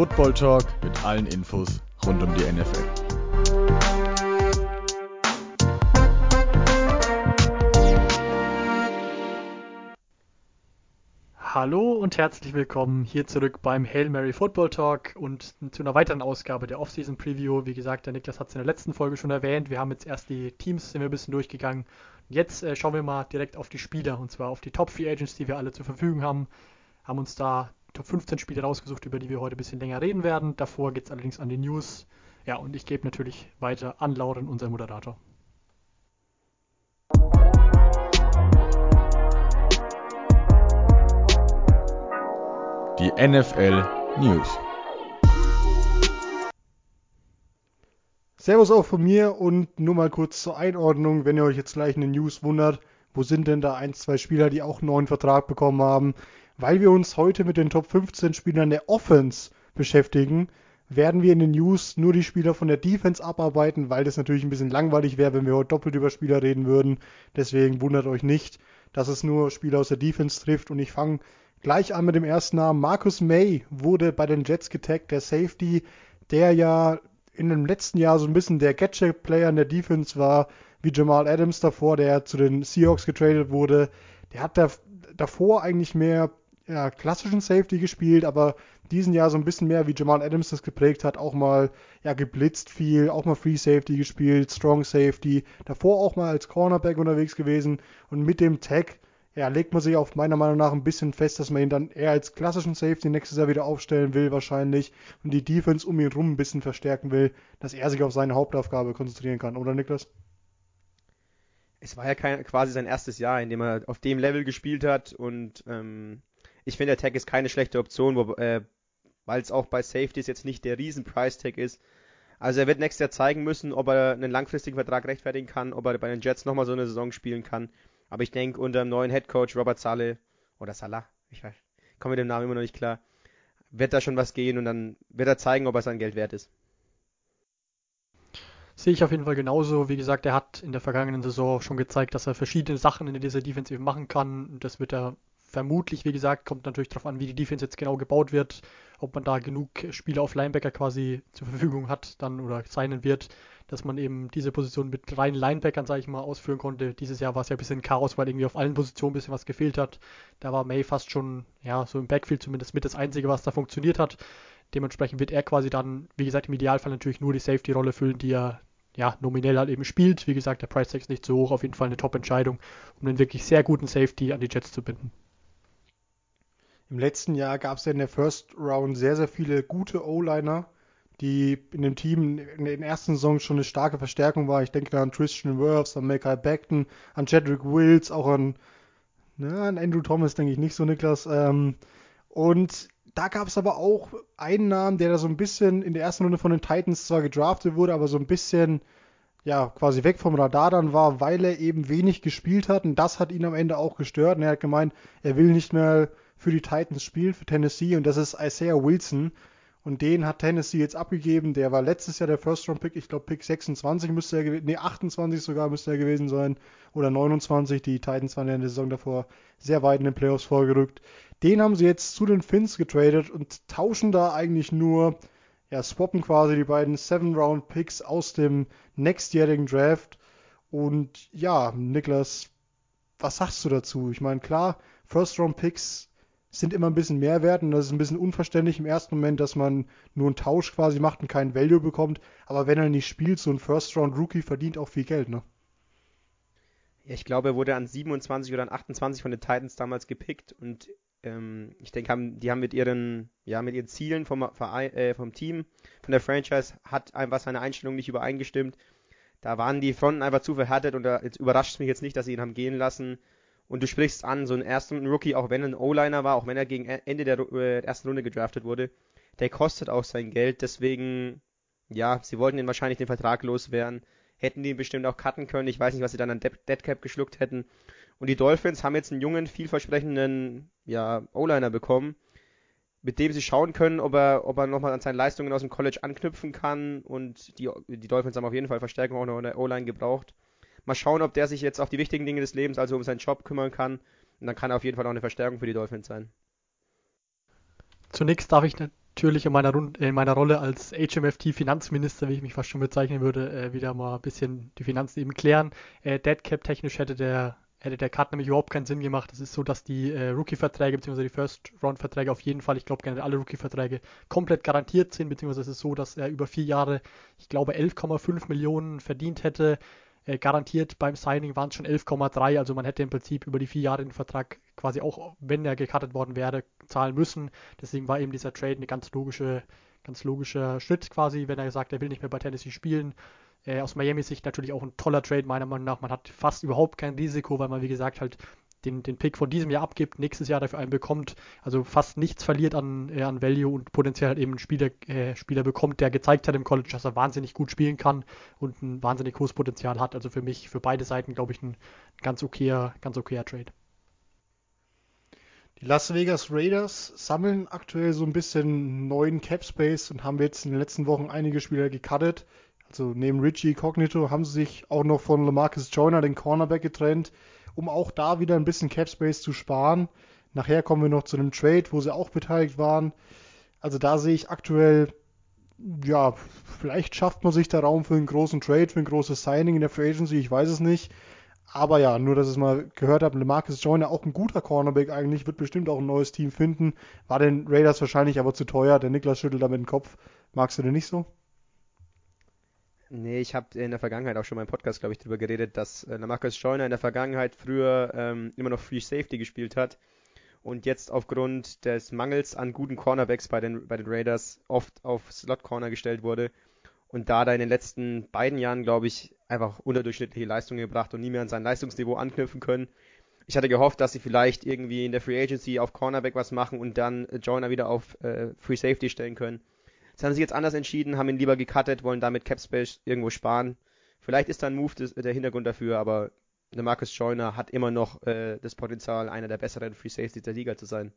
Football Talk mit allen Infos rund um die NFL. Hallo und herzlich willkommen hier zurück beim Hail Mary Football Talk und zu einer weiteren Ausgabe der Offseason Preview. Wie gesagt, der Niklas hat es in der letzten Folge schon erwähnt. Wir haben jetzt erst die Teams, sind wir ein bisschen durchgegangen. Jetzt äh, schauen wir mal direkt auf die Spieler und zwar auf die Top Free Agents, die wir alle zur Verfügung haben. Haben uns da Top 15 Spiele rausgesucht, über die wir heute ein bisschen länger reden werden. Davor geht es allerdings an die News. Ja, und ich gebe natürlich weiter an Lauren, unseren Moderator. Die NFL News. Servus auch von mir und nur mal kurz zur Einordnung, wenn ihr euch jetzt gleich in den News wundert, wo sind denn da ein, zwei Spieler, die auch einen neuen Vertrag bekommen haben? Weil wir uns heute mit den Top 15 Spielern der Offense beschäftigen, werden wir in den News nur die Spieler von der Defense abarbeiten, weil das natürlich ein bisschen langweilig wäre, wenn wir heute doppelt über Spieler reden würden. Deswegen wundert euch nicht, dass es nur Spieler aus der Defense trifft. Und ich fange gleich an mit dem ersten Namen. Marcus May wurde bei den Jets getaggt, der Safety, der ja in dem letzten Jahr so ein bisschen der Gadget-Player in der Defense war, wie Jamal Adams davor, der zu den Seahawks getradet wurde. Der hat da, davor eigentlich mehr ja, klassischen Safety gespielt, aber diesen Jahr so ein bisschen mehr, wie Jamal Adams das geprägt hat, auch mal ja, geblitzt viel, auch mal Free Safety gespielt, Strong Safety, davor auch mal als Cornerback unterwegs gewesen und mit dem Tag ja, legt man sich auf meiner Meinung nach ein bisschen fest, dass man ihn dann eher als klassischen Safety nächstes Jahr wieder aufstellen will wahrscheinlich und die Defense um ihn rum ein bisschen verstärken will, dass er sich auf seine Hauptaufgabe konzentrieren kann, oder Niklas? Es war ja kein, quasi sein erstes Jahr, in dem er auf dem Level gespielt hat und ähm, ich finde, der Tag ist keine schlechte Option, äh, weil es auch bei Safeties jetzt nicht der riesen Price-Tag ist. Also er wird nächstes Jahr zeigen müssen, ob er einen langfristigen Vertrag rechtfertigen kann, ob er bei den Jets nochmal so eine Saison spielen kann. Aber ich denke, unter dem neuen Headcoach Robert Saleh oder Salah, ich weiß, komme mit dem Namen immer noch nicht klar, wird da schon was gehen und dann wird er zeigen, ob er sein Geld wert ist. Sehe ich auf jeden Fall genauso. Wie gesagt, er hat in der vergangenen Saison schon gezeigt, dass er verschiedene Sachen in dieser Defensive machen kann. Das wird er vermutlich, wie gesagt, kommt natürlich darauf an, wie die Defense jetzt genau gebaut wird, ob man da genug Spieler auf Linebacker quasi zur Verfügung hat dann oder sein wird, dass man eben diese Position mit reinen Linebackern, sage ich mal, ausführen konnte. Dieses Jahr war es ja ein bisschen Chaos, weil irgendwie auf allen Positionen ein bisschen was gefehlt hat. Da war May fast schon, ja, so im Backfield zumindest mit das Einzige, was da funktioniert hat. Dementsprechend wird er quasi dann, wie gesagt, im Idealfall natürlich nur die Safety-Rolle füllen, die er ja, nominell halt eben spielt. Wie gesagt, der Price Tag ist nicht so hoch, auf jeden Fall eine Top-Entscheidung, um einen wirklich sehr guten Safety an die Jets zu binden. Im letzten Jahr gab es ja in der First Round sehr, sehr viele gute O-Liner, die in dem Team in den ersten Saisons schon eine starke Verstärkung war. Ich denke da an Christian Wirfs, an Mackay Beckton, an Chadwick Wills, auch an, na, an Andrew Thomas, denke ich nicht so, Niklas. Ähm, und da gab es aber auch einen Namen, der da so ein bisschen in der ersten Runde von den Titans zwar gedraftet wurde, aber so ein bisschen ja, quasi weg vom Radar dann war, weil er eben wenig gespielt hat und das hat ihn am Ende auch gestört und er hat gemeint, er will nicht mehr für die Titans spielen, für Tennessee und das ist Isaiah Wilson und den hat Tennessee jetzt abgegeben, der war letztes Jahr der First Round Pick, ich glaube Pick 26 müsste er gewesen, nee 28 sogar müsste er gewesen sein oder 29, die Titans waren ja in der Saison davor sehr weit in den Playoffs vorgerückt. Den haben sie jetzt zu den Finns getradet und tauschen da eigentlich nur ja, swappen quasi die beiden Seven-Round-Picks aus dem nächstjährigen Draft. Und ja, Niklas, was sagst du dazu? Ich meine, klar, First-Round-Picks sind immer ein bisschen mehr wert und das ist ein bisschen unverständlich im ersten Moment, dass man nur einen Tausch quasi macht und keinen Value bekommt. Aber wenn er nicht spielt, so ein First-Round-Rookie verdient auch viel Geld, ne? Ja, ich glaube, er wurde an 27 oder an 28 von den Titans damals gepickt und ähm, ich denke, haben, die haben mit ihren, ja, mit ihren Zielen vom, Verein, äh, vom Team, von der Franchise, hat einfach seine Einstellung nicht übereingestimmt. Da waren die Fronten einfach zu verhärtet und da jetzt überrascht es mich jetzt nicht, dass sie ihn haben gehen lassen. Und du sprichst an, so ein ersten Rookie, auch wenn er ein O-Liner war, auch wenn er gegen Ende der äh, ersten Runde gedraftet wurde, der kostet auch sein Geld. Deswegen, ja, sie wollten ihn wahrscheinlich den Vertrag loswerden. Hätten die ihn bestimmt auch cutten können. Ich weiß nicht, was sie dann an Deadcap geschluckt hätten. Und die Dolphins haben jetzt einen jungen, vielversprechenden ja, O-Liner bekommen, mit dem sie schauen können, ob er, ob er nochmal an seinen Leistungen aus dem College anknüpfen kann. Und die, die Dolphins haben auf jeden Fall Verstärkung auch noch in der O-Line gebraucht. Mal schauen, ob der sich jetzt auf die wichtigen Dinge des Lebens, also um seinen Job kümmern kann. Und dann kann er auf jeden Fall auch eine Verstärkung für die Dolphins sein. Zunächst darf ich natürlich in meiner, Rund in meiner Rolle als HMFT-Finanzminister, wie ich mich fast schon bezeichnen würde, äh, wieder mal ein bisschen die Finanzen eben klären. Äh, Deadcap-technisch hätte der, hätte der Cut nämlich überhaupt keinen Sinn gemacht. Es ist so, dass die äh, Rookie-Verträge bzw. die First-Round-Verträge auf jeden Fall, ich glaube gerne alle Rookie-Verträge komplett garantiert sind, beziehungsweise es ist so, dass er über vier Jahre, ich glaube, 11,5 Millionen verdient hätte äh, garantiert beim Signing waren es schon 11,3. Also man hätte im Prinzip über die vier Jahre den Vertrag quasi auch, wenn er gecuttet worden wäre, zahlen müssen. Deswegen war eben dieser Trade eine ganz logische, ganz logischer Schritt quasi, wenn er sagt, er will nicht mehr bei Tennessee spielen. Äh, aus Miami Sicht natürlich auch ein toller Trade meiner Meinung nach. Man hat fast überhaupt kein Risiko, weil man wie gesagt halt den, den Pick von diesem Jahr abgibt, nächstes Jahr dafür einen bekommt, also fast nichts verliert an, äh, an Value und potenziell halt eben einen Spieler, äh, Spieler bekommt, der gezeigt hat im College, dass er wahnsinnig gut spielen kann und ein wahnsinnig hohes Potenzial hat. Also für mich, für beide Seiten, glaube ich, ein ganz okayer, ganz okayer Trade. Die Las Vegas Raiders sammeln aktuell so ein bisschen neuen Cap Space und haben jetzt in den letzten Wochen einige Spieler gecuttet. Also neben Richie Cognito haben sie sich auch noch von Lamarcus Joyner, den Cornerback, getrennt um auch da wieder ein bisschen Cap Space zu sparen. Nachher kommen wir noch zu einem Trade, wo sie auch beteiligt waren. Also da sehe ich aktuell, ja, vielleicht schafft man sich da Raum für einen großen Trade, für ein großes Signing in der Free Agency, ich weiß es nicht. Aber ja, nur dass ich es mal gehört habe, Marcus Joyner, auch ein guter Cornerback eigentlich, wird bestimmt auch ein neues Team finden. War den Raiders wahrscheinlich aber zu teuer. Der Niklas schüttelt damit den Kopf. Magst du den nicht so? Nee, ich habe in der Vergangenheit auch schon mal im Podcast, glaube ich, darüber geredet, dass äh, Marcus Scheuner in der Vergangenheit früher ähm, immer noch Free Safety gespielt hat und jetzt aufgrund des Mangels an guten Cornerbacks bei den, bei den Raiders oft auf Slot Corner gestellt wurde und da da in den letzten beiden Jahren, glaube ich, einfach unterdurchschnittliche Leistungen gebracht und nie mehr an sein Leistungsniveau anknüpfen können. Ich hatte gehofft, dass sie vielleicht irgendwie in der Free Agency auf Cornerback was machen und dann Joyner wieder auf äh, Free Safety stellen können. Das haben sie jetzt anders entschieden, haben ihn lieber gecuttet, wollen damit Capspace irgendwo sparen. Vielleicht ist da ein Move des, der Hintergrund dafür, aber der Marcus Joyner hat immer noch äh, das Potenzial, einer der besseren Free Safeties der Liga zu sein.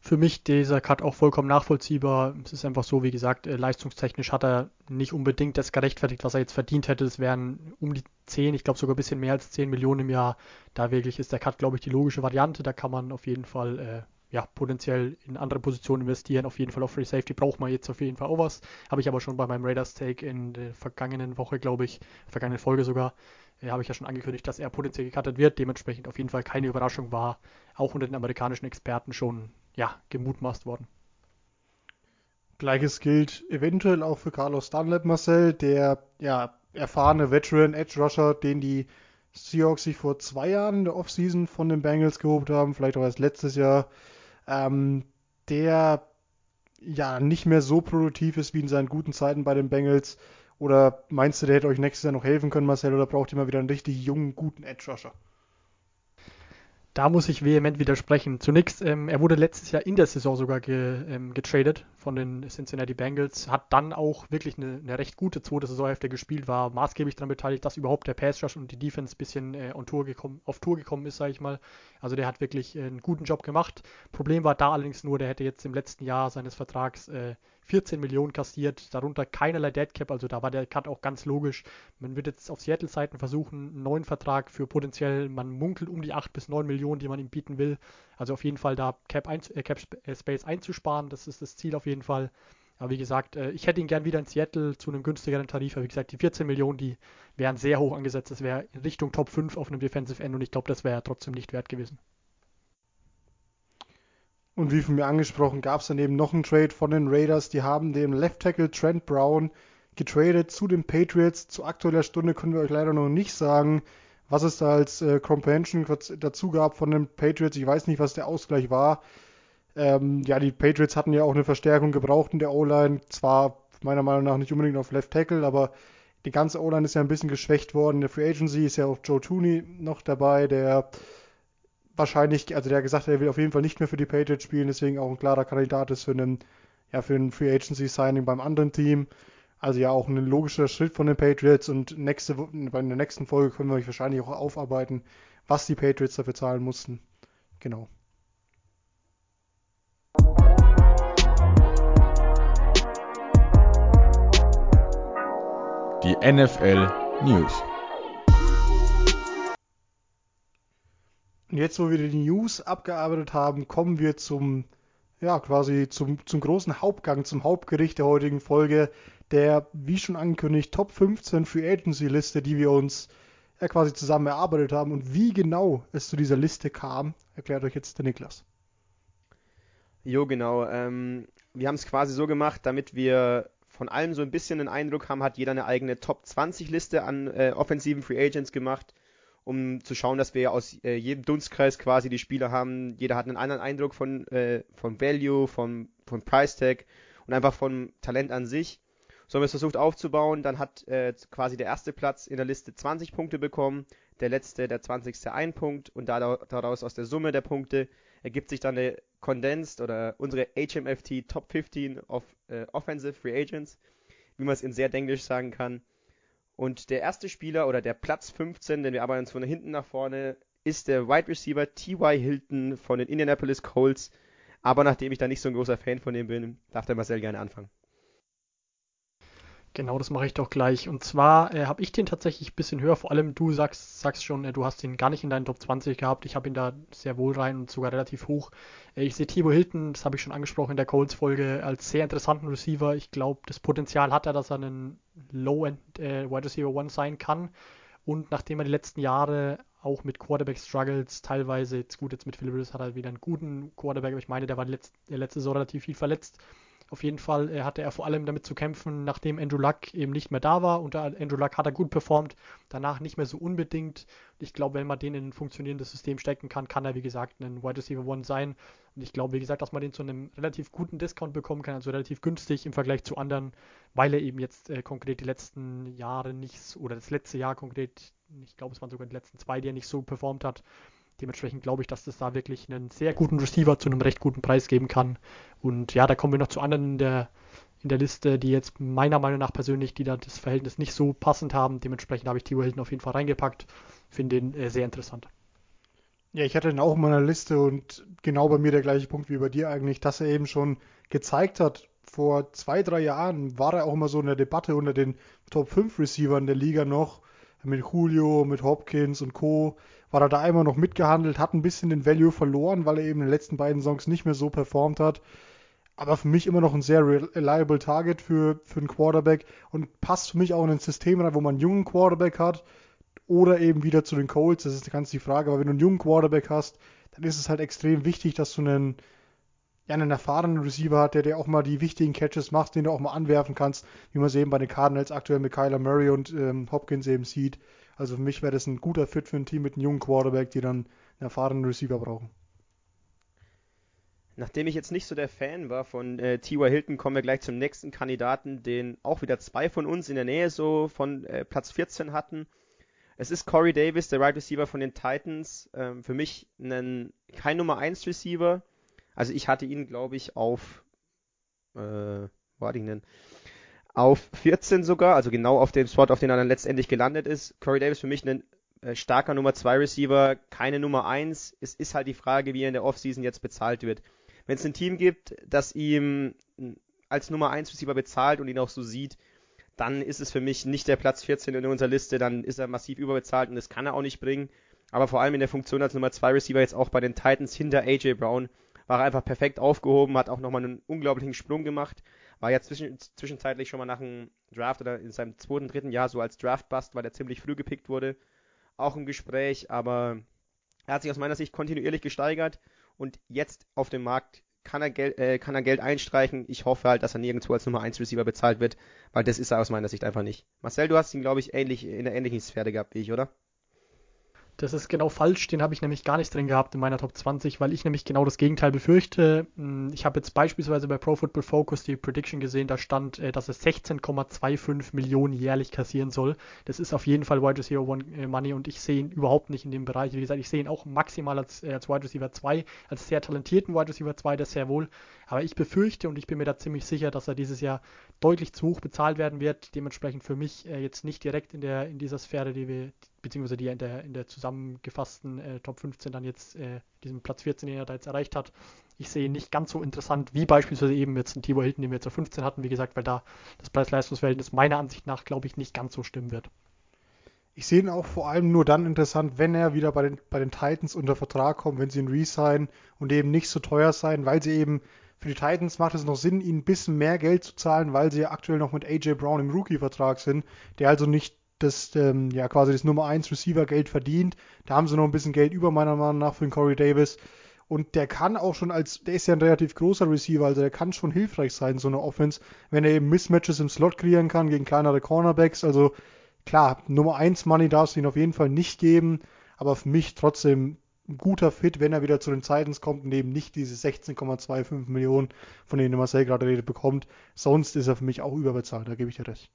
Für mich dieser Cut auch vollkommen nachvollziehbar. Es ist einfach so, wie gesagt, äh, leistungstechnisch hat er nicht unbedingt das gerechtfertigt, was er jetzt verdient hätte. Es wären um die 10, ich glaube sogar ein bisschen mehr als 10 Millionen im Jahr. Da wirklich ist der Cut, glaube ich, die logische Variante. Da kann man auf jeden Fall äh, ja, potenziell in andere Positionen investieren. Auf jeden Fall auf Free Safety braucht man jetzt auf jeden Fall auch was. Habe ich aber schon bei meinem Raiders Take in der vergangenen Woche, glaube ich, vergangenen Folge sogar, äh, habe ich ja schon angekündigt, dass er potenziell gecuttet wird. Dementsprechend auf jeden Fall keine Überraschung war, auch unter den amerikanischen Experten schon, ja, gemutmaßt worden. Gleiches gilt eventuell auch für Carlos Dunlap Marcel, der ja erfahrene Veteran Edge Rusher, den die Seahawks sich vor zwei Jahren in der Offseason von den Bengals gehobt haben, vielleicht auch erst letztes Jahr ähm, der ja nicht mehr so produktiv ist wie in seinen guten Zeiten bei den Bengals? Oder meinst du, der hätte euch nächstes Jahr noch helfen können, Marcel, oder braucht ihr mal wieder einen richtig jungen, guten Edge Rusher? Da muss ich vehement widersprechen. Zunächst, ähm, er wurde letztes Jahr in der Saison sogar ge, ähm, getradet von den Cincinnati Bengals, hat dann auch wirklich eine, eine, recht gute zweite Saisonhälfte gespielt, war maßgeblich daran beteiligt, dass überhaupt der Pass Rush und die Defense ein bisschen äh, on Tour gekommen, auf Tour gekommen ist, sage ich mal. Also der hat wirklich äh, einen guten Job gemacht. Problem war da allerdings nur, der hätte jetzt im letzten Jahr seines Vertrags äh, 14 Millionen kassiert, darunter keinerlei Deadcap, also da war der Cut auch ganz logisch. Man wird jetzt auf Seattle-Seiten versuchen, einen neuen Vertrag für potenziell, man munkelt um die 8 bis 9 Millionen, die man ihm bieten will. Also auf jeden Fall da Cap, ein, äh, Cap äh, Space einzusparen, das ist das Ziel auf jeden Fall. Aber wie gesagt, äh, ich hätte ihn gern wieder in Seattle zu einem günstigeren Tarif. Aber wie gesagt, die 14 Millionen, die wären sehr hoch angesetzt. Das wäre in Richtung Top 5 auf einem Defensive End und ich glaube, das wäre trotzdem nicht wert gewesen. Und wie von mir angesprochen, gab es dann eben noch einen Trade von den Raiders. Die haben den Left Tackle Trent Brown getradet zu den Patriots. Zu aktueller Stunde können wir euch leider noch nicht sagen, was es da als äh, Comprehension dazu gab von den Patriots. Ich weiß nicht, was der Ausgleich war. Ähm, ja, die Patriots hatten ja auch eine Verstärkung gebraucht in der O-Line. Zwar meiner Meinung nach nicht unbedingt auf Left Tackle, aber die ganze O-Line ist ja ein bisschen geschwächt worden. In der Free Agency ist ja auch Joe Tooney noch dabei, der wahrscheinlich, also der gesagt hat, er will auf jeden Fall nicht mehr für die Patriots spielen, deswegen auch ein klarer Kandidat ist für einen, ja, für ein Free Agency Signing beim anderen Team. Also ja, auch ein logischer Schritt von den Patriots und nächste, bei der nächsten Folge können wir euch wahrscheinlich auch aufarbeiten, was die Patriots dafür zahlen mussten. Genau. Die NFL News. Und jetzt, wo wir die News abgearbeitet haben, kommen wir zum ja, quasi zum, zum großen Hauptgang, zum Hauptgericht der heutigen Folge, der, wie schon angekündigt, Top 15 Free Agency Liste, die wir uns ja quasi zusammen erarbeitet haben. Und wie genau es zu dieser Liste kam, erklärt euch jetzt der Niklas. Jo, genau. Ähm, wir haben es quasi so gemacht, damit wir von allem so ein bisschen einen Eindruck haben, hat jeder eine eigene Top 20 Liste an äh, offensiven Free Agents gemacht, um zu schauen, dass wir aus äh, jedem Dunstkreis quasi die Spieler haben. Jeder hat einen anderen Eindruck von, äh, von Value, von, von Price Tag und einfach von Talent an sich. So haben wir es versucht aufzubauen. Dann hat äh, quasi der erste Platz in der Liste 20 Punkte bekommen, der letzte, der 20. ein Punkt und daraus aus der Summe der Punkte ergibt sich dann eine Condensed oder unsere HMFT Top 15 of äh, Offensive Free Agents, wie man es in sehr Denglisch sagen kann. Und der erste Spieler oder der Platz 15, denn wir arbeiten von hinten nach vorne, ist der Wide Receiver T.Y. Hilton von den Indianapolis Colts. Aber nachdem ich da nicht so ein großer Fan von dem bin, darf der Marcel gerne anfangen. Genau, das mache ich doch gleich. Und zwar äh, habe ich den tatsächlich ein bisschen höher. Vor allem du sagst, sagst schon, äh, du hast ihn gar nicht in deinen Top 20 gehabt. Ich habe ihn da sehr wohl rein und sogar relativ hoch. Äh, ich sehe Thibaut Hilton, das habe ich schon angesprochen in der Colts-Folge, als sehr interessanten Receiver. Ich glaube, das Potenzial hat er, dass er einen Low-End äh, Wide Receiver One sein kann. Und nachdem er die letzten Jahre auch mit Quarterback-Struggles teilweise, jetzt gut, jetzt mit Philip Rivers hat er wieder einen guten Quarterback, aber ich meine, der war letzte, der letzte Saison relativ viel verletzt auf jeden Fall äh, hatte er vor allem damit zu kämpfen, nachdem Andrew Luck eben nicht mehr da war. Unter Andrew Luck hat er gut performt, danach nicht mehr so unbedingt. Ich glaube, wenn man den in ein funktionierendes System stecken kann, kann er, wie gesagt, ein Wide Receiver One sein. Und ich glaube, wie gesagt, dass man den zu einem relativ guten Discount bekommen kann, also relativ günstig im Vergleich zu anderen, weil er eben jetzt äh, konkret die letzten Jahre nicht, oder das letzte Jahr konkret, ich glaube, es waren sogar die letzten zwei, die er nicht so performt hat. Dementsprechend glaube ich, dass das da wirklich einen sehr guten Receiver zu einem recht guten Preis geben kann. Und ja, da kommen wir noch zu anderen in der, in der Liste, die jetzt meiner Meinung nach persönlich, die da das Verhältnis nicht so passend haben. Dementsprechend habe ich Tio Hilton auf jeden Fall reingepackt. Finde ihn äh, sehr interessant. Ja, ich hatte ihn auch in meiner Liste und genau bei mir der gleiche Punkt wie bei dir eigentlich, dass er eben schon gezeigt hat, vor zwei, drei Jahren war er auch immer so in der Debatte unter den Top 5 Receivern der Liga noch, mit Julio, mit Hopkins und Co war er da immer noch mitgehandelt, hat ein bisschen den Value verloren, weil er eben in den letzten beiden Songs nicht mehr so performt hat. Aber für mich immer noch ein sehr reliable Target für, für einen Quarterback und passt für mich auch in ein System rein, wo man einen jungen Quarterback hat oder eben wieder zu den Colts. Das ist ganz die Frage. Aber wenn du einen jungen Quarterback hast, dann ist es halt extrem wichtig, dass du einen, ja, einen erfahrenen Receiver hast, der dir auch mal die wichtigen Catches macht, den du auch mal anwerfen kannst, wie man es eben bei den Cardinals aktuell mit Kyler Murray und ähm, Hopkins eben sieht. Also für mich wäre das ein guter Fit für ein Team mit einem jungen Quarterback, die dann einen erfahrenen Receiver brauchen. Nachdem ich jetzt nicht so der Fan war von äh, T.Y. Hilton, kommen wir gleich zum nächsten Kandidaten, den auch wieder zwei von uns in der Nähe so von äh, Platz 14 hatten. Es ist Corey Davis, der Right Receiver von den Titans. Ähm, für mich ein, kein Nummer 1 Receiver. Also ich hatte ihn, glaube ich, auf, äh, wo hatte ich denn? Auf 14 sogar, also genau auf dem Spot, auf den er dann letztendlich gelandet ist. Corey Davis für mich ein äh, starker Nummer 2 Receiver, keine Nummer 1. Es ist halt die Frage, wie er in der Offseason jetzt bezahlt wird. Wenn es ein Team gibt, das ihm als Nummer 1 Receiver bezahlt und ihn auch so sieht, dann ist es für mich nicht der Platz 14 in unserer Liste, dann ist er massiv überbezahlt und das kann er auch nicht bringen. Aber vor allem in der Funktion als Nummer 2 Receiver jetzt auch bei den Titans hinter AJ Brown war er einfach perfekt aufgehoben, hat auch nochmal einen unglaublichen Sprung gemacht. War ja zwischen, zwischenzeitlich schon mal nach einem Draft oder in seinem zweiten, dritten Jahr so als Draft-Bust, weil er ziemlich früh gepickt wurde. Auch im Gespräch, aber er hat sich aus meiner Sicht kontinuierlich gesteigert und jetzt auf dem Markt kann er, Geld, äh, kann er Geld einstreichen. Ich hoffe halt, dass er nirgendwo als Nummer 1 Receiver bezahlt wird, weil das ist er aus meiner Sicht einfach nicht. Marcel, du hast ihn, glaube ich, ähnlich, in der ähnlichen Sphäre gehabt wie ich, oder? Das ist genau falsch, den habe ich nämlich gar nicht drin gehabt in meiner Top 20, weil ich nämlich genau das Gegenteil befürchte. Hm, ich habe jetzt beispielsweise bei Pro Football Focus die Prediction gesehen, da stand, äh, dass es 16,25 Millionen jährlich kassieren soll. Das ist auf jeden Fall Wide Receiver One äh, Money und ich sehe ihn überhaupt nicht in dem Bereich. Wie gesagt, ich sehe ihn auch maximal als, äh, als Wide Receiver 2, als sehr talentierten Wide Receiver 2, das sehr wohl. Aber ich befürchte und ich bin mir da ziemlich sicher, dass er dieses Jahr deutlich zu hoch bezahlt werden wird. Dementsprechend für mich jetzt nicht direkt in der in dieser Sphäre, die wir, beziehungsweise die in der, in der zusammengefassten äh, Top 15 dann jetzt äh, diesen Platz 14, den er da jetzt erreicht hat. Ich sehe ihn nicht ganz so interessant wie beispielsweise eben jetzt ein Tibor Hilton, den wir jetzt auf 15 hatten, wie gesagt, weil da das Preis-Leistungs-Verhältnis meiner Ansicht nach, glaube ich, nicht ganz so stimmen wird. Ich sehe ihn auch vor allem nur dann interessant, wenn er wieder bei den, bei den Titans unter Vertrag kommt, wenn sie ihn resignen und eben nicht so teuer sein, weil sie eben Für die Titans macht es noch Sinn, ihnen ein bisschen mehr Geld zu zahlen, weil sie ja aktuell noch mit AJ Brown im Rookie-Vertrag sind, der also nicht das, ähm, ja, quasi das Nummer 1 Receiver-Geld verdient. Da haben sie noch ein bisschen Geld über, meiner Meinung nach, für den Corey Davis. Und der kann auch schon als, der ist ja ein relativ großer Receiver, also der kann schon hilfreich sein, so eine Offense, wenn er eben Mismatches im Slot kreieren kann gegen kleinere Cornerbacks. Also klar, Nummer 1 Money darfst du ihn auf jeden Fall nicht geben, aber für mich trotzdem ein guter Fit, wenn er wieder zu den Titans kommt und eben nicht diese 16,25 Millionen, von denen Marcel gerade redet, bekommt. Sonst ist er für mich auch überbezahlt, da gebe ich dir recht.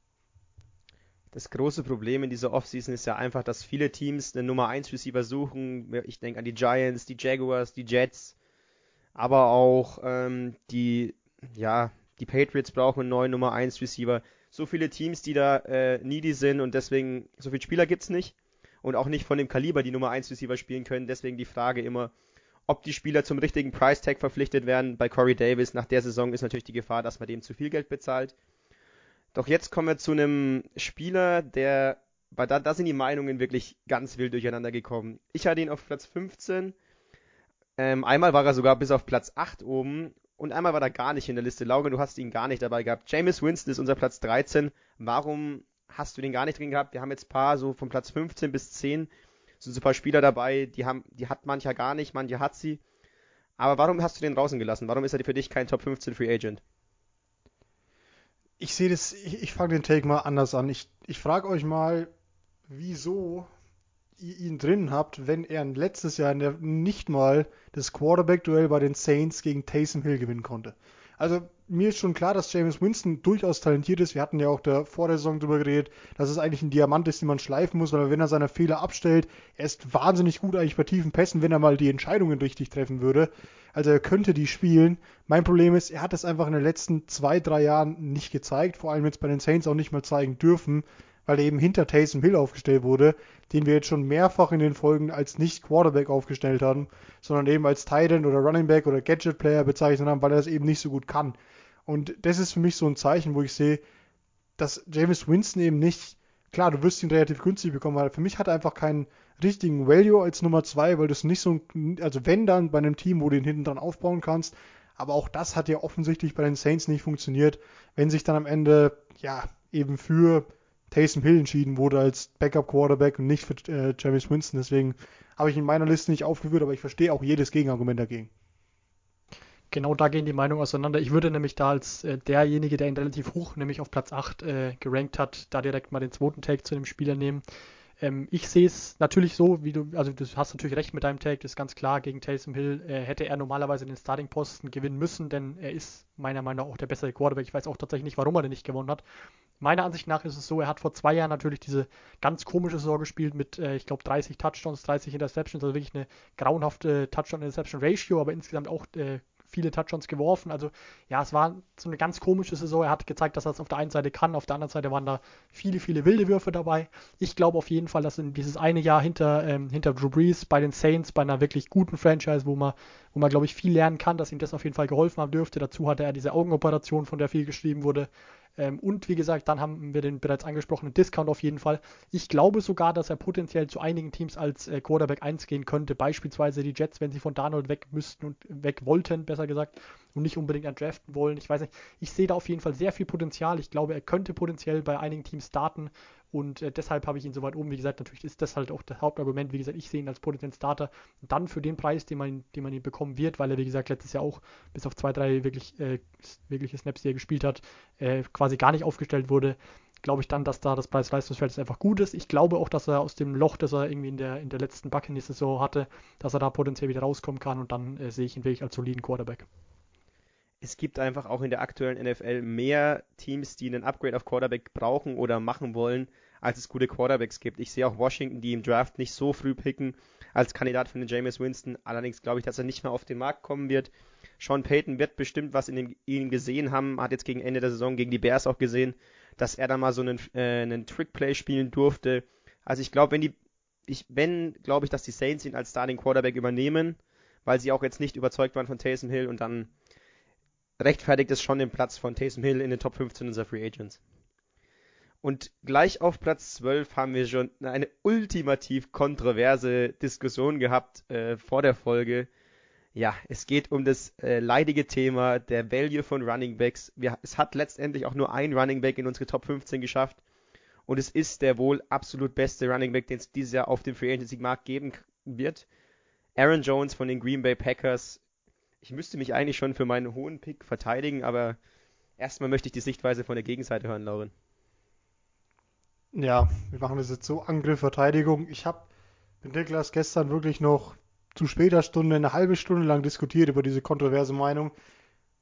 Das große Problem in dieser Offseason ist ja einfach, dass viele Teams einen Nummer 1 Receiver suchen. Ich denke an die Giants, die Jaguars, die Jets, aber auch ähm, die, ja, die Patriots brauchen einen neuen Nummer 1 Receiver. So viele Teams, die da äh, needy sind und deswegen, so viele Spieler gibt es nicht und auch nicht von dem Kaliber, die Nummer 1 Receiver spielen können. Deswegen die Frage immer, ob die Spieler zum richtigen Price Tag verpflichtet werden. Bei Corey Davis nach der Saison ist natürlich die Gefahr, dass man dem zu viel Geld bezahlt. Doch jetzt kommen wir zu einem Spieler, der, weil da, da sind die Meinungen wirklich ganz wild durcheinander gekommen. Ich hatte ihn auf Platz 15. Ähm, einmal war er sogar bis auf Platz 8 oben und einmal war er gar nicht in der Liste. Lauge, du hast ihn gar nicht dabei gehabt. James Winston ist unser Platz 13. Warum hast du den gar nicht drin gehabt. Wir haben jetzt ein paar, so von Platz 15 bis 10, sind so ein paar Spieler dabei, die haben, die hat mancher gar nicht, manche hat sie. Aber warum hast du den draußen gelassen? Warum ist er für dich kein Top 15 Free Agent? Ich sehe das, ich, ich fange den Take mal anders an. Ich, ich frage euch mal, wieso ihr ihn drin habt, wenn er letztes Jahr nicht mal das Quarterback-Duell bei den Saints gegen Taysom Hill gewinnen konnte. Also mir ist schon klar, dass James Winston durchaus talentiert ist. Wir hatten ja auch da vor der Saison drüber geredet, dass es eigentlich ein Diamant ist, den man schleifen muss, weil wenn er seine Fehler abstellt, er ist wahnsinnig gut eigentlich bei tiefen Pässen, wenn er mal die Entscheidungen richtig treffen würde. Also er könnte die spielen. Mein Problem ist, er hat es einfach in den letzten zwei, drei Jahren nicht gezeigt, vor allem jetzt bei den Saints auch nicht mal zeigen dürfen, weil er eben hinter Taysom Hill aufgestellt wurde, den wir jetzt schon mehrfach in den Folgen als nicht Quarterback aufgestellt haben, sondern eben als Tight End oder Running Back oder Gadget Player bezeichnet haben, weil er das eben nicht so gut kann. Und das ist für mich so ein Zeichen, wo ich sehe, dass James Winston eben nicht, klar, du wirst ihn relativ günstig bekommen, aber für mich hat er einfach keinen richtigen Value als Nummer zwei, weil das nicht so, also wenn dann bei einem Team, wo du ihn hinten dran aufbauen kannst, aber auch das hat ja offensichtlich bei den Saints nicht funktioniert, wenn sich dann am Ende, ja, eben für Taysom Hill entschieden wurde als Backup Quarterback und nicht für äh, James Winston. Deswegen habe ich ihn in meiner Liste nicht aufgeführt, aber ich verstehe auch jedes Gegenargument dagegen. Genau da gehen die Meinungen auseinander. Ich würde nämlich da als äh, derjenige, der ihn relativ hoch, nämlich auf Platz 8 äh, gerankt hat, da direkt mal den zweiten Take zu dem Spieler nehmen. Ähm, ich sehe es natürlich so, wie du, also du hast natürlich recht mit deinem Take, das ist ganz klar, gegen Taysom Hill äh, hätte er normalerweise den Starting-Posten gewinnen müssen, denn er ist meiner Meinung nach auch der bessere Quarterback. Ich weiß auch tatsächlich nicht, warum er den nicht gewonnen hat. Meiner Ansicht nach ist es so, er hat vor zwei Jahren natürlich diese ganz komische Saison gespielt mit, äh, ich glaube, 30 Touchdowns, 30 Interceptions, also wirklich eine grauenhafte Touchdown-Interception-Ratio, aber insgesamt auch äh, viele Touchdowns geworfen. Also ja, es war so eine ganz komische Saison. Er hat gezeigt, dass er es auf der einen Seite kann, auf der anderen Seite waren da viele, viele wilde Würfe dabei. Ich glaube auf jeden Fall, dass in dieses eine Jahr hinter, ähm, hinter Drew Brees bei den Saints, bei einer wirklich guten Franchise, wo man, wo man glaube ich viel lernen kann, dass ihm das auf jeden Fall geholfen haben dürfte. Dazu hatte er diese Augenoperation, von der viel geschrieben wurde. Ähm, und wie gesagt, dann haben wir den bereits angesprochenen Discount auf jeden Fall. Ich glaube sogar, dass er potenziell zu einigen Teams als äh, Quarterback 1 gehen könnte. Beispielsweise die Jets, wenn sie von Darnold weg müssten und weg wollten, besser gesagt, und nicht unbedingt an draften wollen. Ich weiß nicht. Ich sehe da auf jeden Fall sehr viel Potenzial. Ich glaube, er könnte potenziell bei einigen Teams starten. Und äh, deshalb habe ich ihn so weit oben. Wie gesagt, natürlich ist das halt auch das Hauptargument. Wie gesagt, ich sehe ihn als potenziellen Starter. Dann für den Preis, den man, den man ihn bekommen wird, weil er, wie gesagt, letztes Jahr auch bis auf zwei, drei wirklich, äh, wirkliche Snaps, die er gespielt hat, äh, quasi gar nicht aufgestellt wurde, glaube ich dann, dass da das Preis-Leistungsfeld einfach gut ist. Ich glaube auch, dass er aus dem Loch, das er irgendwie in der, in der letzten Buccaneers-Saison hatte, dass er da potenziell wieder rauskommen kann. Und dann äh, sehe ich ihn wirklich als soliden Quarterback es gibt einfach auch in der aktuellen NFL mehr Teams, die einen Upgrade auf Quarterback brauchen oder machen wollen, als es gute Quarterbacks gibt. Ich sehe auch Washington, die im Draft nicht so früh picken als Kandidat für den Jameis Winston. Allerdings glaube ich, dass er nicht mehr auf den Markt kommen wird. Sean Payton wird bestimmt was in, dem, ihm gesehen haben, hat jetzt gegen Ende der Saison gegen die Bears auch gesehen, dass er da mal so einen, äh, einen Trickplay spielen durfte. Also ich glaube, wenn die, ich, wenn, glaube ich, dass die Saints ihn als Starting Quarterback übernehmen, weil sie auch jetzt nicht überzeugt waren von Taysom Hill und dann rechtfertigt es schon den Platz von Taysom Hill in den Top 15 unserer Free Agents. Und gleich auf Platz 12 haben wir schon eine ultimativ kontroverse Diskussion gehabt äh, vor der Folge. Ja, es geht um das äh, leidige Thema der Value von Running Backs. Wir, es hat letztendlich auch nur ein Running Back in unsere Top 15 geschafft. Und es ist der wohl absolut beste Running Back, den es dieses Jahr auf dem Free Agency Markt geben wird. Aaron Jones von den Green Bay Packers. Ich müsste mich eigentlich schon für meinen hohen Pick verteidigen, aber erstmal möchte ich die Sichtweise von der Gegenseite hören, Lauren. Ja, wir machen das jetzt so, Angriff, Verteidigung. Ich habe mit Niklas gestern wirklich noch zu später Stunde eine halbe Stunde lang diskutiert über diese kontroverse Meinung.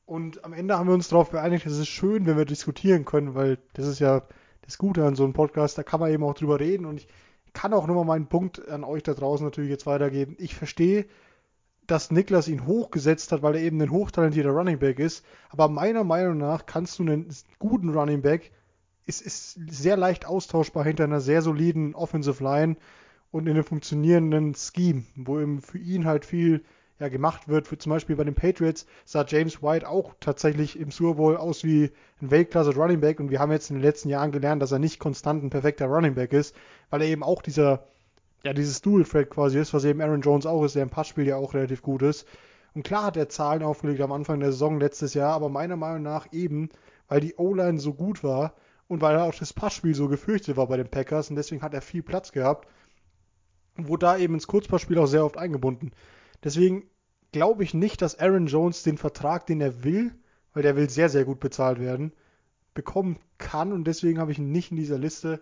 Und am Ende haben wir uns darauf geeinigt, es ist schön, wenn wir diskutieren können, weil das ist ja das Gute an so einem Podcast, da kann man eben auch drüber reden. Und ich kann auch nur mal meinen Punkt an euch da draußen natürlich jetzt weitergeben. Ich verstehe, dass Niklas ihn hochgesetzt hat, weil er eben ein hochtalentierter Running Back ist. Aber meiner Meinung nach kannst du einen guten Running Back, ist, ist sehr leicht austauschbar hinter einer sehr soliden Offensive Line und in einem funktionierenden Scheme, wo eben für ihn halt viel ja, gemacht wird. Für zum Beispiel bei den Patriots sah James White auch tatsächlich im Super Bowl aus wie ein Weltklasse Running Back und wir haben jetzt in den letzten Jahren gelernt, dass er nicht konstant ein perfekter Running Back ist, weil er eben auch dieser, ja, dieses Dual Threat quasi ist, was eben Aaron Jones auch ist, der im Passspiel ja auch relativ gut ist. Und klar hat er Zahlen aufgelegt am Anfang der Saison letztes Jahr, aber meiner Meinung nach eben, weil die O-Line so gut war und weil auch das Passspiel so gefürchtet war bei den Packers und deswegen hat er viel Platz gehabt wurde da eben ins Kurzpassspiel auch sehr oft eingebunden. Deswegen glaube ich nicht, dass Aaron Jones den Vertrag, den er will, weil der will sehr, sehr gut bezahlt werden, bekommen kann und deswegen habe ich ihn nicht in dieser Liste,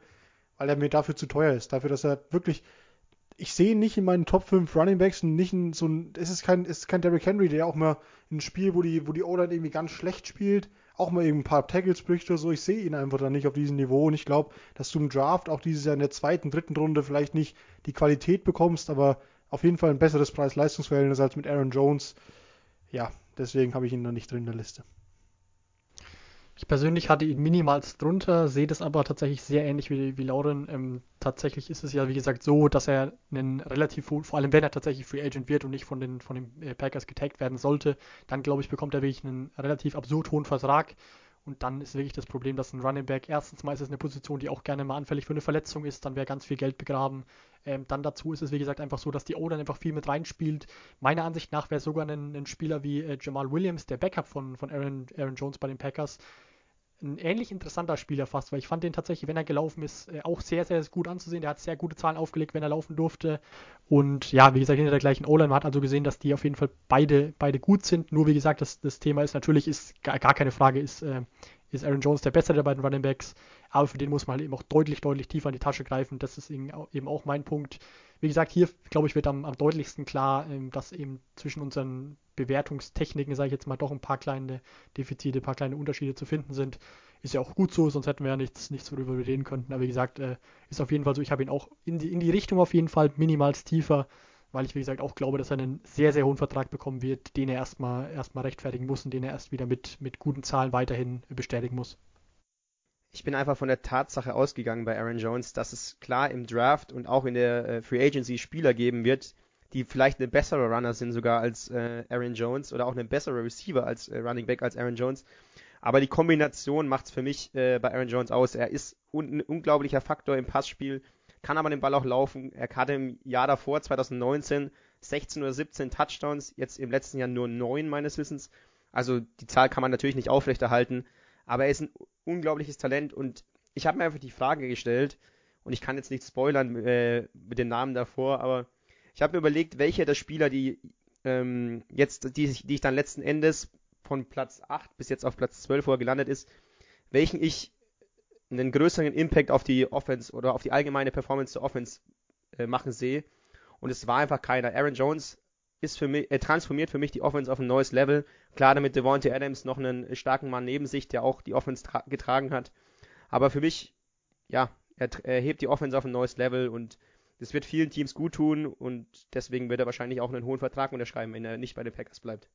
weil er mir dafür zu teuer ist. Dafür, dass er wirklich, ich sehe ihn nicht in meinen Top 5 Running Backs nicht in so ein, es ist kein, es ist kein Derrick Henry, der auch mal ein Spiel, wo die, wo die O-Line irgendwie ganz schlecht spielt, auch mal eben ein paar Tackles bricht oder so. Ich sehe ihn einfach dann nicht auf diesem Niveau und ich glaube, dass du im Draft auch dieses Jahr in der zweiten, dritten Runde vielleicht nicht die Qualität bekommst, aber auf jeden Fall ein besseres Preis-Leistungsverhältnis als mit Aaron Jones. Ja, deswegen habe ich ihn da nicht drin in der Liste. Ich persönlich hatte ihn minimals drunter, sehe das aber tatsächlich sehr ähnlich wie, wie Lauren. Ähm, tatsächlich ist es ja, wie gesagt, so, dass er einen relativ, vor allem wenn er tatsächlich Free Agent wird und nicht von den, von den äh, Packers getaggt werden sollte, dann glaube ich, bekommt er wirklich einen relativ absurd hohen Vertrag. Und dann ist wirklich das Problem, dass ein Running Back erstens mal ist es eine Position, die auch gerne mal anfällig für eine Verletzung ist, dann wäre ganz viel Geld begraben. Ähm, dann dazu ist es, wie gesagt, einfach so, dass die O-Line einfach viel mit reinspielt. Meiner Ansicht nach wäre sogar ein, ein, Spieler wie äh, Jamal Williams, der Backup von, von Aaron, Aaron Jones bei den Packers, ein ähnlich interessanter Spieler fast, weil ich fand den tatsächlich, wenn er gelaufen ist, äh, auch sehr, sehr gut anzusehen. Der hat sehr gute Zahlen aufgelegt, wenn er laufen durfte. Und ja, wie gesagt, hinter der gleichen O-Line. Man hat also gesehen, dass die auf jeden Fall beide, beide gut sind. Nur wie gesagt, das, das Thema ist natürlich, ist gar, gar keine Frage, ist, äh, ist Aaron Jones der bessere der beiden Running Backs. Aber für den muss man halt eben auch deutlich, deutlich tiefer in die Tasche greifen. Das ist eben auch mein Punkt. Wie gesagt, hier, glaube ich, wird am, am deutlichsten klar, ähm, dass eben zwischen unseren Bewertungstechniken, sage ich jetzt mal, doch ein paar kleine Defizite, ein paar kleine Unterschiede zu finden sind. Ist ja auch gut so, sonst hätten wir ja nichts, nichts worüber wir reden könnten. Aber wie gesagt, äh, ist auf jeden Fall so, ich habe ihn auch in die, in die Richtung auf jeden Fall minimals tiefer, weil ich, wie gesagt, auch glaube, dass er einen sehr, sehr hohen Vertrag bekommen wird, den er erstmal erstmal rechtfertigen muss und den er erst wieder mit, mit guten Zahlen weiterhin bestätigen muss. Ich bin einfach von der Tatsache ausgegangen bei Aaron Jones, dass es klar im Draft und auch in der äh, Free Agency Spieler geben wird, die vielleicht eine bessere Runner sind sogar als äh, Aaron Jones oder auch eine bessere Receiver als äh, Running Back als Aaron Jones. Aber die Kombination macht es für mich äh, bei Aaron Jones aus. Er ist un ein unglaublicher Faktor im Passspiel, kann aber den Ball auch laufen. Er hatte im Jahr davor, 2019, 16 oder 17 Touchdowns, jetzt im letzten Jahr nur 9 meines Wissens. Also die Zahl kann man natürlich nicht aufrechterhalten, aber er ist ein unglaubliches Talent und ich habe mir einfach die Frage gestellt, und ich kann jetzt nicht spoilern äh, mit den Namen davor, aber ich habe mir überlegt, welche der Spieler, die ähm, jetzt, die, die ich dann letzten Endes von Platz 8 bis jetzt auf Platz 12 vor gelandet ist, welchen ich einen größeren Impact auf die Offense oder auf die allgemeine Performance der Offense äh, machen sehe. Und es war einfach keiner. Aaron Jones ist für mich, er transformiert für mich die Offense auf ein neues Level. Klar, damit Devontae Adams noch einen starken Mann neben sich, der auch die Offense getragen hat. Aber für mich, ja, er, er hebt die Offense auf ein neues Level und das wird vielen Teams gut tun und deswegen wird er wahrscheinlich auch einen hohen Vertrag unterschreiben, wenn er nicht bei den Packers bleibt.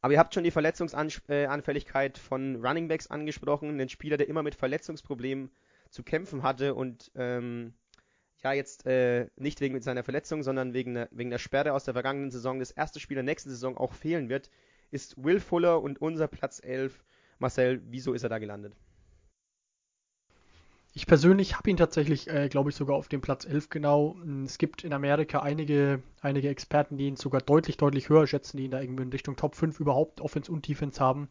Aber ihr habt schon die Verletzungsanfälligkeit von Running Backs angesprochen, ein Spieler, der immer mit Verletzungsproblemen zu kämpfen hatte und ähm, ja jetzt äh, nicht wegen seiner Verletzung, sondern wegen der, wegen der Sperre aus der vergangenen Saison das erste Spiel der nächsten Saison auch fehlen wird, ist Will Fuller und unser Platz 11. Marcel, wieso ist er da gelandet? Ich persönlich habe ihn tatsächlich, äh, glaube ich, sogar auf dem Platz 11 genau. Es gibt in Amerika einige, einige Experten, die ihn sogar deutlich, deutlich höher schätzen, die ihn da irgendwie in Richtung Top 5 überhaupt Offense und Defense haben.